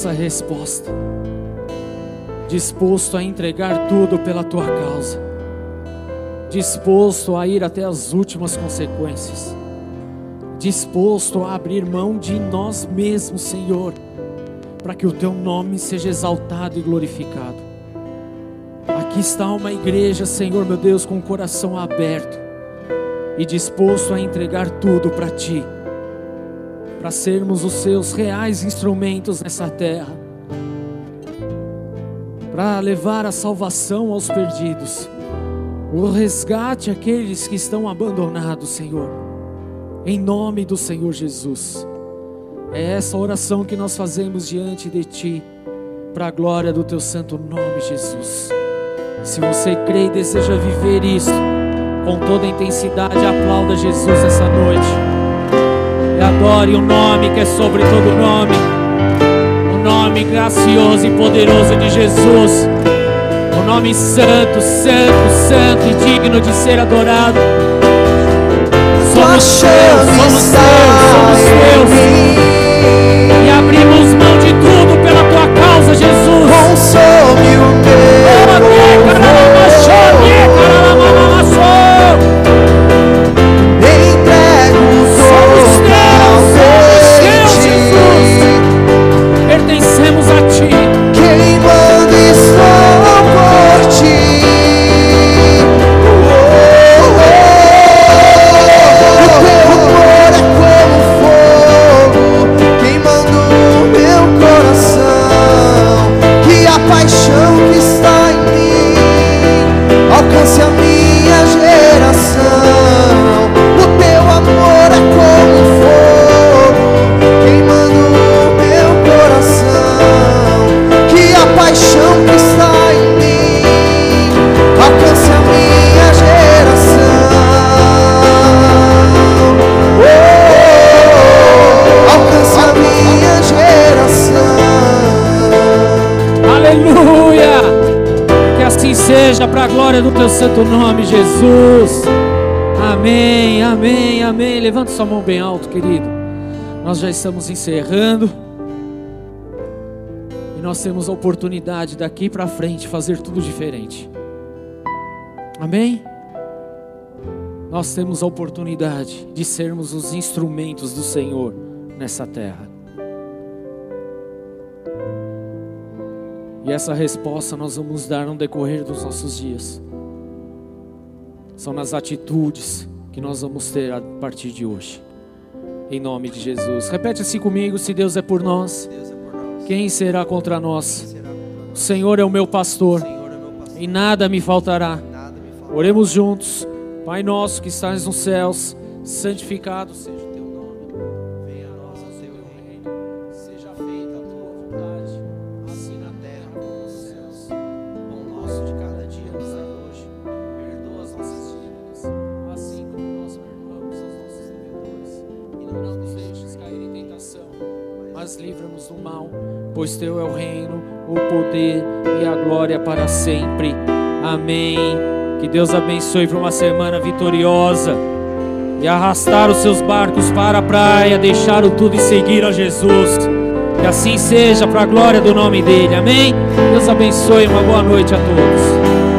nossa resposta. Disposto a entregar tudo pela Tua causa. Disposto a ir até as últimas consequências. Disposto a abrir mão de nós mesmos, Senhor, para que o Teu nome seja exaltado e glorificado. Aqui está uma igreja, Senhor meu Deus, com o coração aberto e disposto a entregar tudo para Ti, para sermos os Seus reais instrumentos nessa terra, para levar a salvação aos perdidos, o resgate àqueles que estão abandonados, Senhor, em nome do Senhor Jesus. É essa oração que nós fazemos diante de Ti, para a glória do Teu santo nome, Jesus. Se você crê e deseja viver isso, com toda intensidade, aplauda Jesus essa noite. Adore o nome que é sobre todo nome. O nome gracioso e poderoso de Jesus. O nome santo, santo, santo e digno de ser adorado. Somos teus, somos teus, somos teus. E abrimos mão de tudo pela tua causa, Jesus. Consome o meu glória do teu santo nome, Jesus. Amém, amém, amém. Levante sua mão bem alto, querido. Nós já estamos encerrando. E nós temos a oportunidade daqui para frente fazer tudo diferente. Amém? Nós temos a oportunidade de sermos os instrumentos do Senhor nessa terra. E essa resposta nós vamos dar no decorrer dos nossos dias. São nas atitudes que nós vamos ter a partir de hoje. Em nome de Jesus. Repete assim comigo: se Deus é por nós, quem será contra nós? O. Senhor é o meu pastor e nada me faltará. Oremos juntos. Pai nosso que estás nos céus, santificado seja para sempre. Amém. Que Deus abençoe para uma semana vitoriosa. E arrastar os seus barcos para a praia, deixaram tudo e seguir a Jesus. Que assim seja para a glória do nome dele. Amém. Deus abençoe. Uma boa noite a todos.